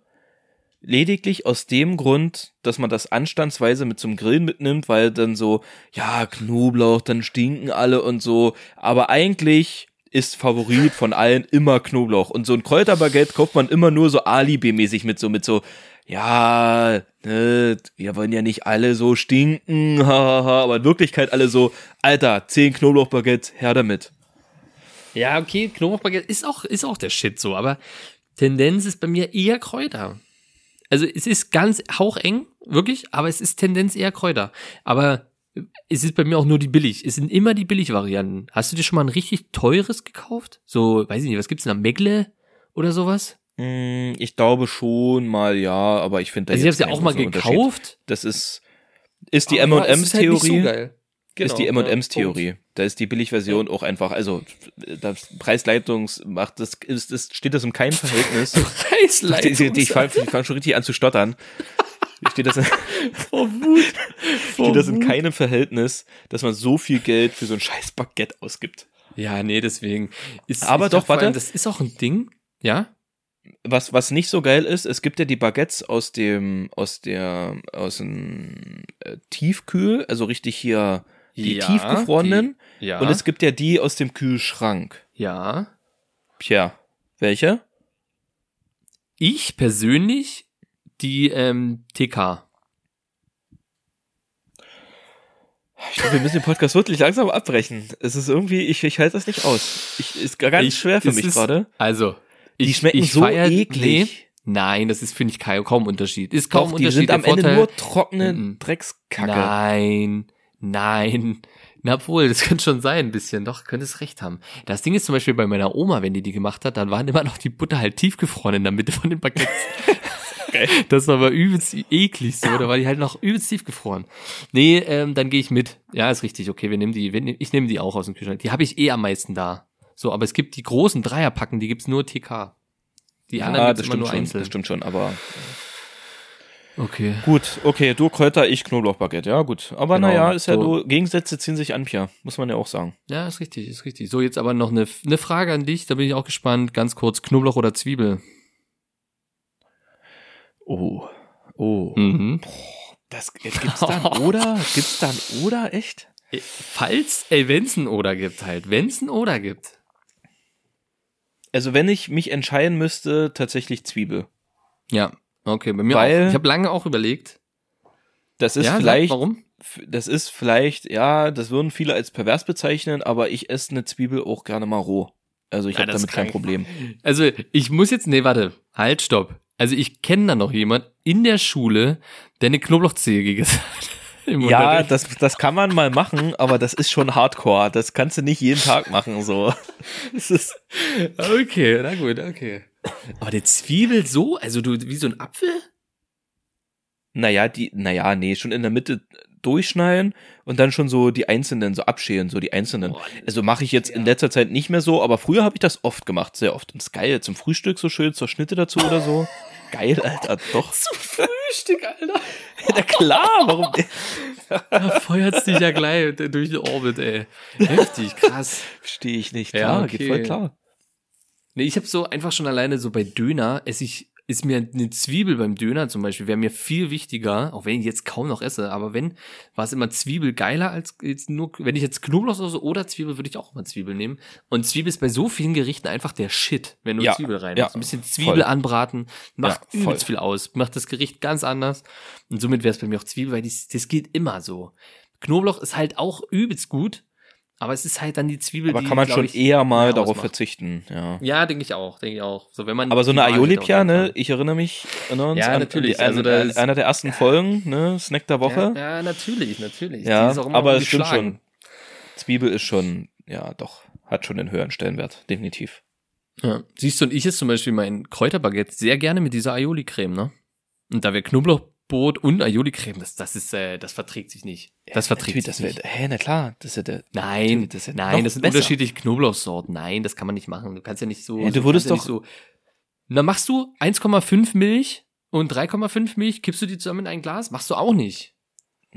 Lediglich aus dem Grund, dass man das anstandsweise mit zum Grillen mitnimmt, weil dann so, ja, Knoblauch, dann stinken alle und so. Aber eigentlich ist Favorit von allen immer Knoblauch. Und so ein Kräuterbaguette kauft man immer nur so Alibi-mäßig mit so, mit so, ja, ne, wir wollen ja nicht alle so stinken, hahaha, aber in Wirklichkeit alle so, Alter, 10 Knoblauchbaguette, her damit. Ja, okay, Knoblauchbaguette ist auch, ist auch der Shit so, aber Tendenz ist bei mir eher Kräuter. Also es ist ganz haucheng, wirklich, aber es ist Tendenz eher Kräuter. Aber es ist bei mir auch nur die billig. Es sind immer die Billig-Varianten. Hast du dir schon mal ein richtig teures gekauft? So, weiß ich nicht, was gibt's denn da? Megle oder sowas? Hm, Ich glaube schon mal ja, aber ich finde da Also ich habe ja auch mal gekauft. Das ist, ist die ist halt so M&M's-Theorie. Geil. ist die Genau, ja, M&M's-Theorie. Da ist die Billigversion auch einfach, also das Preis-Leitungs macht, das ist, das steht das in keinem Verhältnis. Preisleitung. Die, die, die, ich fange fang schon richtig an zu stottern. Steht das, vor Wut. Vor steht das in keinem Verhältnis, dass man so viel Geld für so ein scheiß Baguette ausgibt. Ja, nee, deswegen. Ist, Aber ich doch, vor allem, warte. Das ist auch ein Ding. Ja? Was, was nicht so geil ist, es gibt ja die Baguettes aus dem, aus der, aus dem äh, Tiefkühl, also richtig hier die Ja, tiefgefrorenen. die- ja. Und es gibt ja die aus dem Kühlschrank. Ja. Tja, welche? Ich persönlich die ähm, TK. Ich glaube, wir müssen den Podcast wirklich langsam abbrechen. Es ist irgendwie, ich, ich halte das nicht aus. Ich, ist ganz Ich- schwer für mich ist- gerade. Also, Die ich, schmecken ich so feier, eklig. Nee, nein, das ist, finde ich, kaum Unterschied. Ist kaum Doch, die Unterschied. sind am Der Ende Vorteil- nur trockene Mhm. Dreckskacke. Nein, nein. Na obwohl, das könnte schon sein, ein bisschen. Doch, könnte es recht haben. Das Ding ist zum Beispiel bei meiner Oma, wenn die die gemacht hat, dann waren immer noch die Butter halt tiefgefroren in der Mitte von den Baguettes. Das war aber übelst eklig so, da war die halt noch übelst tiefgefroren. Nee, ähm, dann gehe ich mit. Ja, ist richtig, okay, wir nehmen die, wir nehmen, ich nehme die auch aus dem Kühlschrank. Die habe ich eh am meisten da. So, aber es gibt die großen Dreierpacken, die gibt's nur TK. Die anderen Ja, gibt's das stimmt nur schon, einzeln. das stimmt schon, aber Okay. gut, okay, du Kräuter, ich Knoblauchbaguette, ja gut. Aber Genau, naja, ist ja so. du, Gegensätze ziehen sich an, Pia, muss man ja auch sagen. Ja, ist richtig, ist richtig. So, jetzt aber noch eine, eine Frage an dich, da bin ich auch gespannt. Ganz kurz, Knoblauch oder Zwiebel? Oh, oh. Mhm. Das, gibt's da ein Oder? Gibt's da ein Oder, echt? Äh, Falls, ey, wenn's ein Oder gibt halt. Wenn's ein Oder gibt. Also wenn ich mich entscheiden müsste, tatsächlich Zwiebel. Ja, okay, bei mir Weil- auch. Ich habe lange auch überlegt. Das ist ja, vielleicht, warum? das ist vielleicht, ja, das würden viele als pervers bezeichnen, aber ich esse eine Zwiebel auch gerne mal roh. Also ich Ja, habe damit kein Problem. Also, ich muss jetzt, nee, warte, halt, stopp. Also, ich kenne da noch jemand in der Schule, der eine Knoblauchzehe gegessen hat. Ja, das, das kann man mal machen, aber das ist schon Hardcore. Das kannst du nicht jeden Tag machen, so. Das ist, Okay, na gut, okay. Aber der Zwiebel so, also du, wie so ein Apfel? naja, die, naja, nee, schon in der Mitte durchschneiden und dann schon so die einzelnen, so abschälen, so die einzelnen. Boah, Also mache ich jetzt in letzter Zeit nicht mehr so, aber früher habe ich das oft gemacht, sehr oft. Und ist geil, zum Frühstück so schön, zur Schnitte dazu oder so. Geil, Alter, doch. Zum Frühstück, Alter. Na klar, warum? Da feuert's dich ja gleich durch den Orbit, ey. Heftig, krass. Verstehe ich nicht. Ja, Klar, okay. geht voll klar. Nee, ich habe so einfach schon alleine so bei Döner, esse ich, ist mir eine Zwiebel beim Döner zum Beispiel, wäre mir viel wichtiger, auch wenn ich jetzt kaum noch esse, aber wenn, war es immer Zwiebel geiler als jetzt nur, wenn ich jetzt Knoblauchsoße oder Zwiebel, würde ich auch immer Zwiebel nehmen. Und Zwiebel ist bei so vielen Gerichten einfach der Shit, wenn du Ja, Zwiebel rein ja, hast. Ein bisschen Zwiebel voll. anbraten, macht Ja, übelst viel aus, macht das Gericht ganz anders. Und somit wäre es bei mir auch Zwiebel, weil dies, das geht immer so. Knoblauch ist halt auch übelst gut, aber es ist halt dann die Zwiebel, Aber die, kann man schon ich, eher mal darauf ausmacht. verzichten, ja. Ja, denke ich auch, denke ich auch. So, wenn man Aber so eine Wahl Aioli hätte, auf Pia, jeden ne? Ich erinnere mich erinnere uns Ja, an, natürlich, an, also an, an ist- einer der ersten Folgen, ne? Snack der Woche. Ja, ja natürlich, natürlich. Ja, Die ist auch immer aber es stimmt schon. Zwiebel ist schon, ja, doch, hat schon einen höheren Stellenwert, definitiv. Ja. Siehst du, und ich esse zum Beispiel mein Kräuterbaguette sehr gerne mit dieser Aioli-Creme, ne? Und da wäre Knoblauchbrot und Aioli-Creme, das, das ist, äh, das verträgt sich nicht. Das verträgt sich das wär, nicht. hä, na klar, das ist ja der, Nein, das ist ja nein, das sind besser. unterschiedliche Knoblauchsorten. Nein, das kann man nicht machen. Du kannst ja nicht so. Ja, du würdest kannst ja so. Na, machst du 1,5 Milch und 3,5 Milch, kippst du die zusammen in ein Glas? Machst du auch nicht.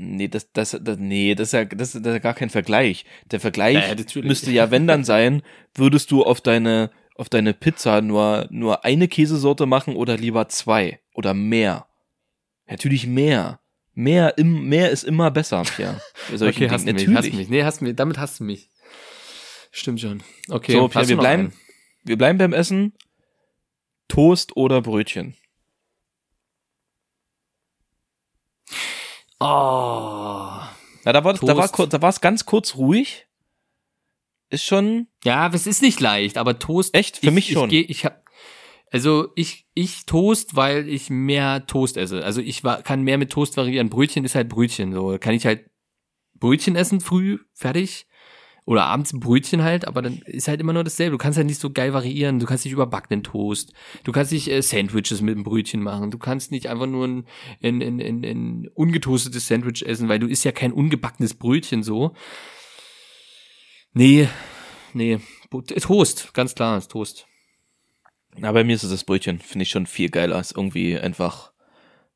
Nee, das, das, das, nee, das ist ja, das ist ja gar kein Vergleich. Der Vergleich Ja, natürlich. müsste ja, wenn dann sein, würdest du auf deine, auf deine Pizza nur, nur eine Käsesorte machen oder lieber zwei oder mehr. Natürlich mehr. Mehr, im, mehr ist immer besser, solchen Okay, hast du mich, hast mich. Nee, hast du mich. Damit hast du mich. Stimmt schon. Okay, So, du wir bleiben, einen? wir bleiben beim Essen. Toast oder Brötchen? Oh. Na, da war, da war, da war es ganz kurz ruhig. Ist schon, Ja, es ist nicht leicht, aber Toast. Echt? Für ich, mich schon. Ich, geh- ich hab, also ich, ich Toast, weil ich mehr Toast esse. Also ich wa- kann mehr mit Toast variieren. Brötchen ist halt Brötchen. So kann ich halt Brötchen essen früh, fertig. Oder abends Brötchen halt, aber dann ist halt immer nur dasselbe. Du kannst halt nicht so geil variieren. Du kannst nicht überbackenen Toast. Du kannst nicht äh, Sandwiches mit einem Brötchen machen. Du kannst nicht einfach nur ein, ein, ein, ein, ein ungetoastetes Sandwich essen, weil du isst ja kein ungebackenes Brötchen so. Nee, nee. Toast, ganz klar, ist Toast. Na, bei mir ist es das Brötchen. Finde ich schon viel geiler als irgendwie einfach,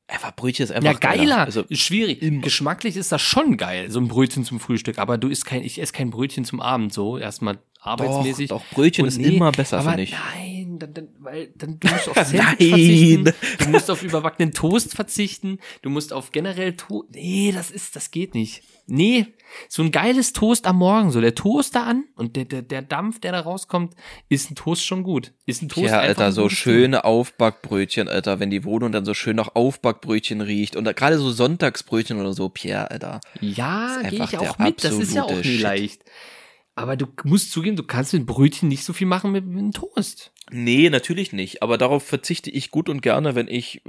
einfach Brötchen ist einfach Ja, geiler. Also, ist schwierig. immer. Geschmacklich ist das schon geil, so ein Brötchen zum Frühstück. Aber du isst kein, ich esse kein Brötchen zum Abend so. Erstmal arbeitsmäßig. Doch, doch, Brötchen Und ist immer besser, finde ich. Nein, dann, dann, weil dann du musst auf Sandwich Nein. verzichten. Du musst auf überbackenen Toast verzichten. Du musst auf generell Toast. Nee, das ist, das geht nicht. Nee, so ein geiles Toast am Morgen, so der Toast da an und der, der, der Dampf, der da rauskommt, ist ein Toast schon gut. Ist ein Toast Ja, Alter, so schöne Aufbackbrötchen, Alter, wenn die Wohnung dann so schön nach Aufbackbrötchen riecht und gerade so Sonntagsbrötchen oder so, Pierre, Alter. Ja, gehe ich auch mit. Das ist ja auch absolute nie Shit. leicht. Aber du musst zugeben, du kannst mit Brötchen nicht so viel machen mit, mit Toast. Nee, natürlich nicht. Aber darauf verzichte ich gut und gerne, wenn ich,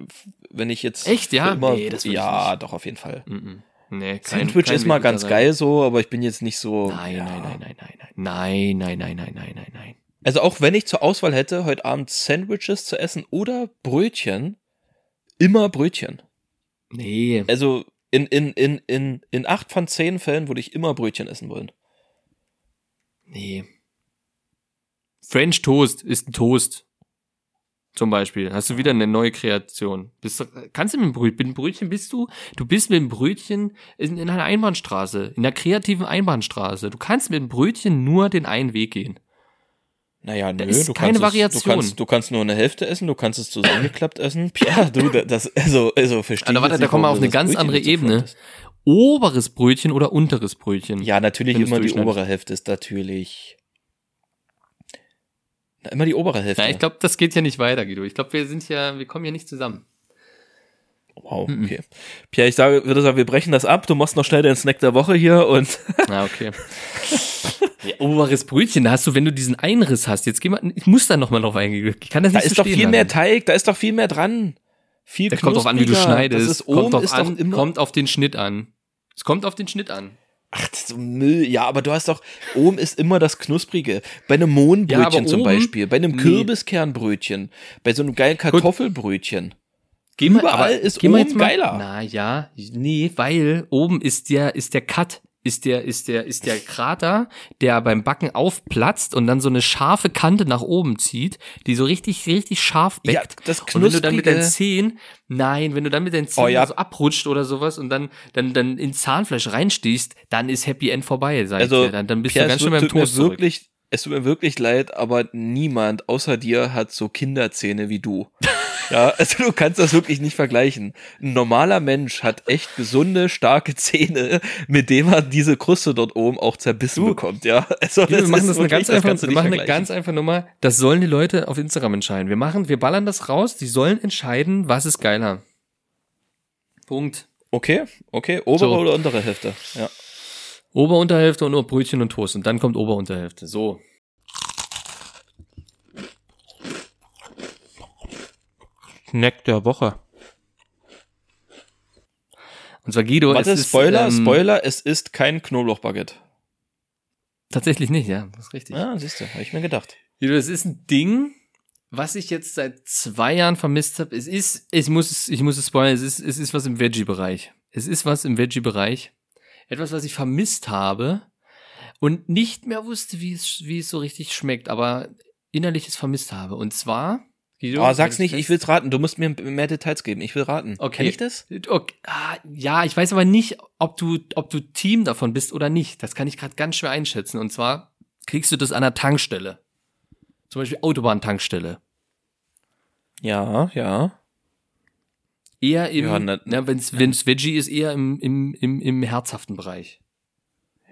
wenn ich jetzt. Echt, ja? Immer, nee, das ja, doch, auf jeden Fall. Mm Nee, kein, Sandwich kein ist mal ganz geil so, aber ich bin jetzt nicht so. Nein, ja. nein, nein, nein, nein, nein. Nein, nein, nein, nein, nein, nein, nein. Also auch wenn ich zur Auswahl hätte, heute Abend Sandwiches zu essen oder Brötchen, immer Brötchen. Nee. Also in, in, in, in, in acht von zehn Fällen würde ich immer Brötchen essen wollen. Nee. French Toast ist ein Toast. Zum Beispiel. Hast du wieder eine neue Kreation. Bist du, kannst du mit dem Brötchen, mit dem Brötchen bist du, du bist mit dem Brötchen in, in einer Einbahnstraße, in einer kreativen Einbahnstraße. Du kannst mit dem Brötchen nur den einen Weg gehen. Naja, nö, ist du keine kannst Variation. Es, du, kannst, du kannst nur eine Hälfte essen, du kannst es zusammengeklappt essen. Ja, du, das, also, also verstehe Aber ich warte, jetzt da kommen wir auf eine ganz Brötchen andere Ebene. Oberes Brötchen oder unteres Brötchen? Ja, natürlich immer die obere Hälfte ist natürlich. Na, immer die obere Hälfte. Ja, ich glaube, das geht ja nicht weiter, Guido. Ich glaube, wir sind ja, wir kommen ja nicht zusammen. Wow, okay. Pierre, ich sage, würde sagen, wir brechen das ab. Du machst noch schnell den Snack der Woche hier und Ah, okay. ja, oberes Brötchen, da hast du, wenn du diesen Einriss hast, jetzt geh mal, ich muss da nochmal drauf eingehen. Ich kann das da nicht ist so doch viel mehr lassen. Teig, da ist doch viel mehr dran. Viel Da kommt drauf an, wie du schneidest. Das ist kommt, drauf an, kommt auf den Schnitt an. Es kommt auf den Schnitt an. Ach, das so Müll. Ja, aber du hast doch, oben ist immer das Knusprige. Bei einem Mohnbrötchen Ja, zum oben- Beispiel, bei einem. Kürbiskernbrötchen, bei so einem geilen Kartoffelbrötchen. Geh mal, Überall aber ist geh oben jetzt mal, geiler. Na ja, nee, weil oben ist der, ist der Cut, ist der, ist der, ist der Krater, der beim Backen aufplatzt und dann so eine scharfe Kante nach oben zieht, die so richtig, richtig scharf Ja, backt. das und wenn du dann mit deinen Zehen, nein, wenn du dann mit deinen Zehen Oh ja. so abrutscht oder sowas und dann, dann, dann ins Zahnfleisch reinstichst, dann ist Happy End vorbei, sag Also, ich dir. Dann, dann bist Pierre, du ganz schön beim Toast wirklich, es tut mir wirklich leid, aber niemand außer dir hat so Kinderzähne wie du. Ja, also du kannst das wirklich nicht vergleichen. Ein normaler Mensch hat echt gesunde, starke Zähne, mit dem er diese Kruste dort oben auch zerbissen bekommt, ja. Also wir machen das eine ganz das einfach, du wir machen eine ganz einfach Nummer. Das sollen die Leute auf Instagram entscheiden. Wir machen, wir ballern das raus. Die sollen entscheiden, was ist geiler. Punkt. Okay, okay, obere So. oder untere Hälfte, ja. Oberunterhälfte und nur Brötchen und Toast. Und dann kommt Oberunterhälfte. So. Snack der Woche. Und zwar Guido, Warte, es ist, Spoiler, ähm, Spoiler, es ist kein Knoblauchbaguette. Tatsächlich nicht, ja, das ist richtig. Ja, siehst du, habe ich mir gedacht. Guido, es ist ein Ding, was ich jetzt seit zwei Jahren vermisst habe. Es ist, ich muss es, ich muss es spoilern, es ist, es ist was im Veggie-Bereich. Es ist was im Veggie-Bereich. Etwas, was ich vermisst habe und nicht mehr wusste, wie es, wie es so richtig schmeckt, aber innerlich es vermisst habe. Und zwar, Guido, Oh, sag's halt nicht, ich will's raten. Du musst mir mehr Details geben. Ich will raten. Okay. Kenn ich das? Okay. Ah, ja, ich weiß aber nicht, ob du, ob du Team davon bist oder nicht. Das kann ich gerade ganz schwer einschätzen. Und zwar kriegst du das an der Tankstelle. Zum Beispiel Autobahntankstelle. Ja, ja. Eher im, Ja, ja, na- wenn's, wenn's Veggie ist, eher im, im, im, im herzhaften Bereich.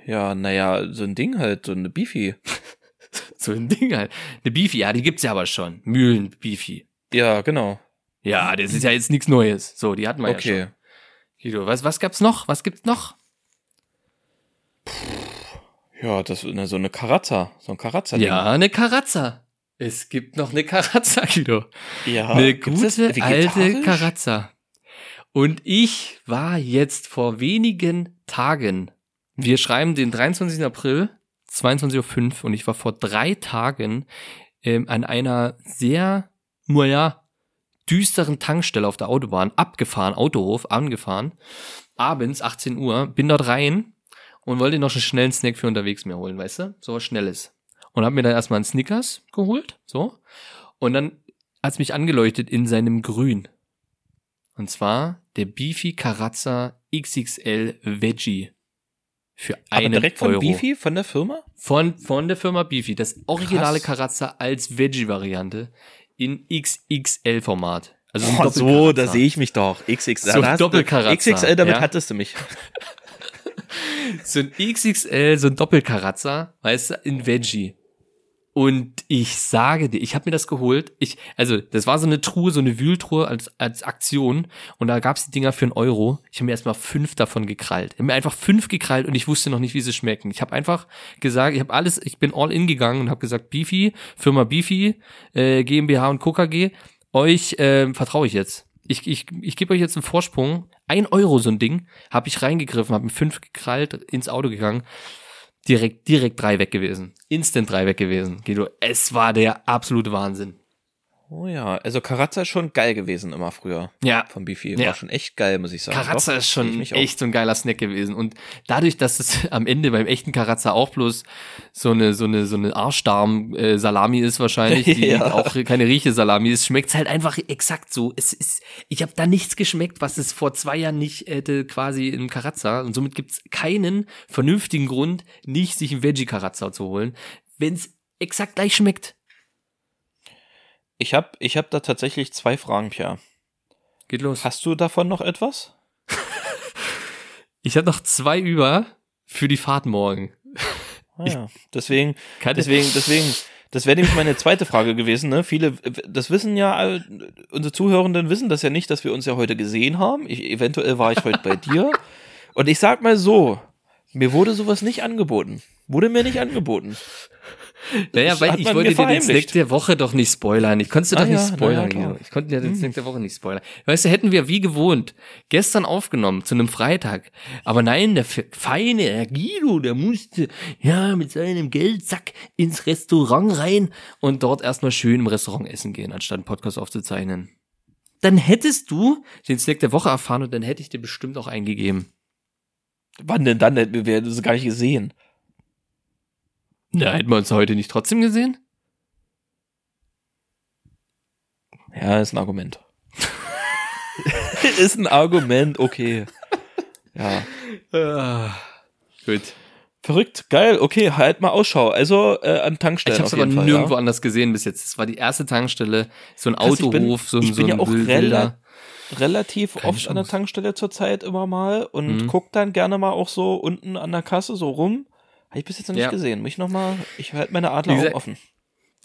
Ja, naja, so ein Ding halt, so eine Beefy. So ein Ding halt. Eine Beefy, ja, die gibt's ja aber schon. Mühlen Beefy. Ja, genau. Ja, das ist ja jetzt nichts Neues. So, die hatten wir ja Okay. schon. Guido, was, was gab's noch? Was gibt's noch? Ja, das ist so eine Karazza. So ein karazza. Ja, eine Karazza. Es gibt noch eine Karazza, Guido. ja. eine gute alte? Karazza. Und ich war jetzt vor wenigen Tagen, wir schreiben den 23. April, 22.05 Uhr und ich war vor drei Tagen ähm, an einer sehr, naja, düsteren Tankstelle auf der Autobahn, abgefahren, Autohof, angefahren, abends, 18 Uhr, bin dort rein und wollte noch einen schnellen Snack für unterwegs mir holen, weißt du? So was Schnelles. Und hab mir dann erstmal einen Snickers geholt, so. Und dann hat's mich angeleuchtet in seinem Grün. Und zwar der Beefy Carazza XXL Veggie. Für Aber einen direkt von Euro. Beefy, von der Firma? Von, von der Firma Beefy. Das originale Krass. Carazza als Veggie-Variante in XXL-Format. Also Oh, so, da sehe ich mich doch. XXL. So Doppelkarazza, XXL, damit ja. hattest du mich. so ein XXL, so ein Doppelkarazza, weißt du, in Veggie. Und ich sage dir, ich habe mir das geholt. Ich, also, das war so eine Truhe, so eine Wühltruhe als, als Aktion. Und da gab's die Dinger für einen Euro. Ich habe mir erstmal fünf davon gekrallt. Ich habe mir einfach fünf gekrallt und ich wusste noch nicht, wie sie schmecken. Ich habe einfach gesagt, ich habe alles, ich bin all in gegangen und habe gesagt, Beefy, Firma Beefy, äh, GmbH und Co. KG, euch äh, vertraue ich jetzt. Ich, ich, ich gebe euch jetzt einen Vorsprung. Ein Euro so ein Ding. Habe ich reingegriffen, habe mir fünf gekrallt, ins Auto gegangen. Direkt, direkt drei weg gewesen. Instant drei weg gewesen. Guido, es war der absolute Wahnsinn. Oh ja, also Karazza ist schon geil gewesen immer früher. Ja, Von Beefy. Ja. War schon echt geil, muss ich sagen. Karazza Doch, ist schon echt so ein geiler Snack gewesen. Und dadurch, dass es am Ende beim echten Karazza auch bloß so eine, so eine, so eine Arschdarm-Salami ist wahrscheinlich, die Ja. auch keine Rieche-Salami ist, schmeckt's halt einfach exakt so. Es ist, ich habe da nichts geschmeckt, was es vor zwei Jahren nicht hätte quasi im Karazza. Und somit gibt's keinen vernünftigen Grund, nicht sich einen Veggie-Karazza zu holen, wenn's exakt gleich schmeckt. Ich habe ich hab da tatsächlich zwei Fragen, Pia. Geht los. Hast du davon noch etwas? Ich habe noch zwei über für die Fahrt morgen. Ah, ja. Deswegen, deswegen, deswegen, das wäre nämlich meine zweite Frage gewesen. Ne? Viele, das wissen ja, unsere Zuhörenden wissen das ja nicht, dass wir uns ja heute gesehen haben. Ich, eventuell war ich heute bei dir. Und ich sag mal so, mir wurde sowas nicht angeboten. Wurde mir nicht angeboten. Naja, weil ich wollte dir den. Snack der Woche doch nicht spoilern. Ich konnte Ah doch nicht ja, na spoilern. ja, ich konnte dir den Snack der Woche nicht spoilern. Weißt du, hätten wir wie gewohnt gestern aufgenommen zu einem Freitag. Aber nein, der fe- feine Herr Guido, der musste ja mit seinem Geldsack ins Restaurant rein und dort erstmal schön im Restaurant essen gehen, anstatt einen Podcast aufzuzeichnen. Dann hättest du den Snack der Woche erfahren und dann hätte ich dir bestimmt auch eingegeben. Wann denn dann? Hätten wir das gar nicht gesehen. Ja, hätten wir uns heute nicht trotzdem gesehen? Ja, ist ein Argument. ist ein Argument, okay. Ja. Ah, gut. Verrückt, geil, okay, halt mal Ausschau. Also äh, an Tankstellen Ich habe es auf aber Fall, nirgendwo ja. anders gesehen bis jetzt. Es war die erste Tankstelle, so ein Krass, ich bin- Autohof, so ein ich bin so ja ein auch Wild- rela- relativ Keine oft an der Chance. Tankstelle zurzeit immer mal und Mhm. guck dann gerne mal auch so unten an der Kasse so rum. Habe ich bis jetzt noch nicht Ja. gesehen. Muss ich noch mal, ich halte meine Adler Wie auch gesagt, offen.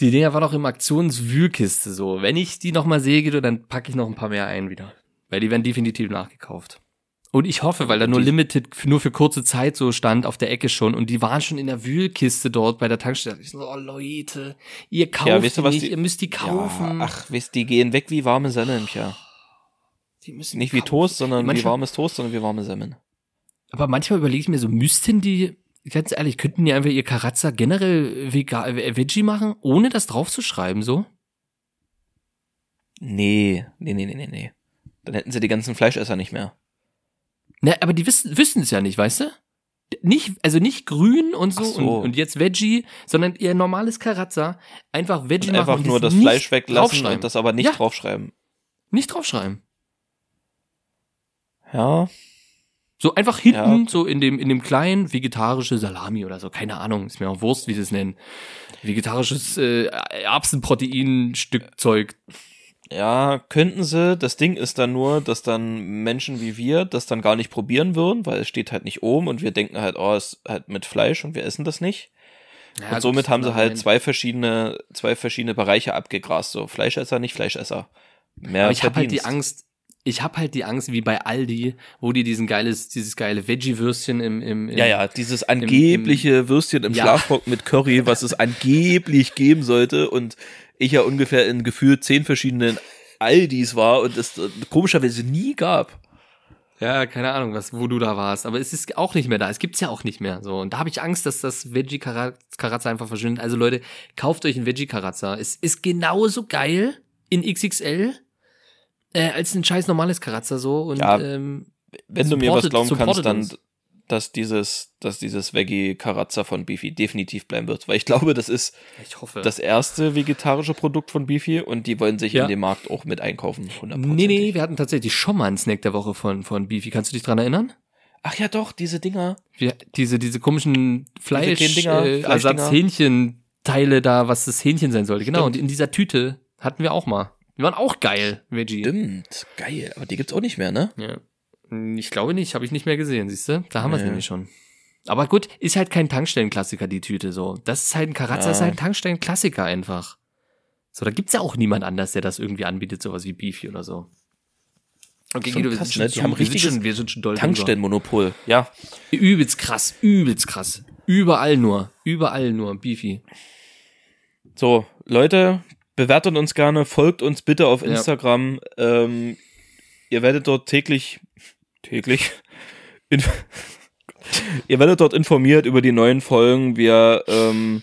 Die Dinger waren auch im Aktionswühlkiste so. Wenn ich die nochmal sehe, Guido, dann packe ich noch ein paar mehr ein wieder. Weil die werden definitiv nachgekauft. Und ich hoffe, weil da nur Limited nur für kurze Zeit so stand auf der Ecke schon und die waren schon in der Wühlkiste dort bei der Tankstelle. Ich so, oh Leute, ihr kauft Ja, weißt du, die nicht, die- ihr müsst die kaufen. Ja, ach, wisst, die gehen weg wie warme Semmeln, ja. die müssen Nicht die wie kaufen. Toast, sondern wie Manchmal- warmes Toast, sondern wie warme Semmeln. Aber manchmal überlege ich mir so, müssten die, ganz ehrlich, könnten die einfach ihr Karazza generell Vega äh, Veggie machen, ohne das draufzuschreiben, so? Nee, nee, nee, nee, nee, nee. Dann hätten sie die ganzen Fleischesser nicht mehr. Ne, aber die wissen wissen es ja nicht, weißt du? Nicht, also nicht grün und so, so. Und, und jetzt Veggie, sondern ihr normales Karazza, einfach Veggie Und machen einfach und nur das Fleisch weglassen und das aber nicht Ja. draufschreiben. Nicht draufschreiben. Ja, So einfach hinten, Ja. so in dem, in dem kleinen vegetarische Salami oder so, keine Ahnung, ist mir auch Wurst, wie sie es nennen. Vegetarisches äh, Erbsenproteinstückzeug. Ja, könnten sie. Das Ding ist dann nur, dass dann Menschen wie wir das dann gar nicht probieren würden, weil es steht halt nicht oben und wir denken halt, oh, es ist halt mit Fleisch und wir essen das nicht. Ja, und somit haben sie halt zwei verschiedene, zwei verschiedene Bereiche abgegrast. So Fleischesser, nicht Fleischesser. Mehr Aber ich habe halt die. Angst, ich habe halt die Angst, wie bei Aldi, wo die diesen geiles, dieses geile Veggie-Würstchen im, im, im Ja, ja, dieses angebliche Würstchen im Ja. Schlafrock mit Curry, was es angeblich geben sollte und ich ja ungefähr in gefühlt zehn verschiedenen Aldis war und es äh, komischerweise nie gab. Ja, keine Ahnung, was, wo du da warst. Aber es ist auch nicht mehr da. Es gibt's ja auch nicht mehr. So. Und da habe ich Angst, dass das Veggie-Karazza einfach verschwindet. Also Leute, kauft euch ein Veggie-Karazza. Es ist genauso geil in XXL äh, als ein scheiß normales Karazza so. Und Ja, ähm, Wenn du mir was glauben kannst, dann, uns. dass dieses, dass dieses Veggie-Karazza von Beefy definitiv bleiben wird. Weil ich glaube, das ist ich hoffe. das erste vegetarische Produkt von Beefy und die wollen sich Ja. in den Markt auch mit einkaufen. 100%. nee, nee, wir hatten tatsächlich schon mal einen Snack der Woche von, von Beefy. Kannst du dich dran erinnern? Ach ja, doch, diese Dinger. Wir, diese, diese komischen Fleisch, Dinger, äh, Fleischdinger. Ersatz-Hähnchenteile da, was das Hähnchen sein sollte. Genau, Stimmt. und in dieser Tüte hatten wir auch mal. Die waren auch geil, Veggie. Stimmt, geil. Aber die gibt's auch nicht mehr, ne? Ja. Hm, Ich glaube nicht, habe ich nicht mehr gesehen, siehst du? Da haben wir es nämlich schon. Aber gut, ist halt kein Tankstellenklassiker, die Tüte so. Das ist halt ein Karazza, Ja. ist halt ein Tankstellenklassiker einfach. So, da gibt's ja auch niemand anders, der das irgendwie anbietet, sowas wie Beefy oder so. Okay, Guido, wir krass, sind ne? schon Die zu- haben wir sind richtiges schon, wir sind schon doll. Tankstellenmonopol. Ja. Übelst krass, übelst krass. Überall nur, überall nur Beefy. So, Leute, bewertet uns gerne, folgt uns bitte auf Ja. Instagram. Ähm, ihr werdet dort täglich, täglich, ihr werdet dort informiert über die neuen Folgen. Wir ähm,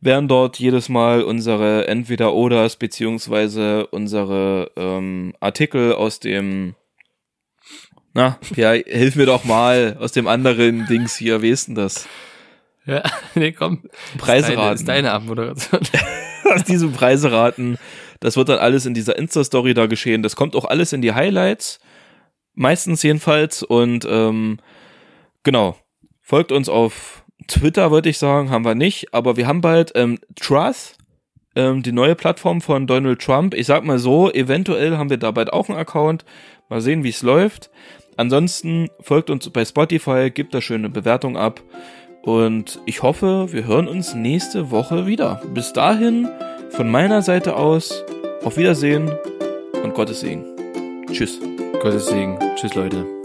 werden dort jedes Mal unsere Entweder-Oders beziehungsweise unsere ähm, Artikel aus dem na, ja, hilf mir doch mal aus dem anderen Dings hier, wie ist denn das? Ja, nee, komm. Preiseraten. Ist deine, ist deine Abmoderation. aus diesem Preiseraten. Das wird dann alles in dieser Insta-Story da geschehen. Das kommt auch alles in die Highlights. Meistens jedenfalls. Und ähm, genau. Folgt uns auf Twitter, würde ich sagen, haben wir nicht. Aber wir haben bald ähm, Truth, ähm, die neue Plattform von Donald Trump. Ich sag mal so, eventuell haben wir da bald auch einen Account. Mal sehen, wie es läuft. Ansonsten folgt uns bei Spotify, gebt da schöne Bewertung ab. Und ich hoffe, wir hören uns nächste Woche wieder. Bis dahin, von meiner Seite aus, auf Wiedersehen und Gottes Segen. Tschüss. Gottes Segen. Tschüss, Leute.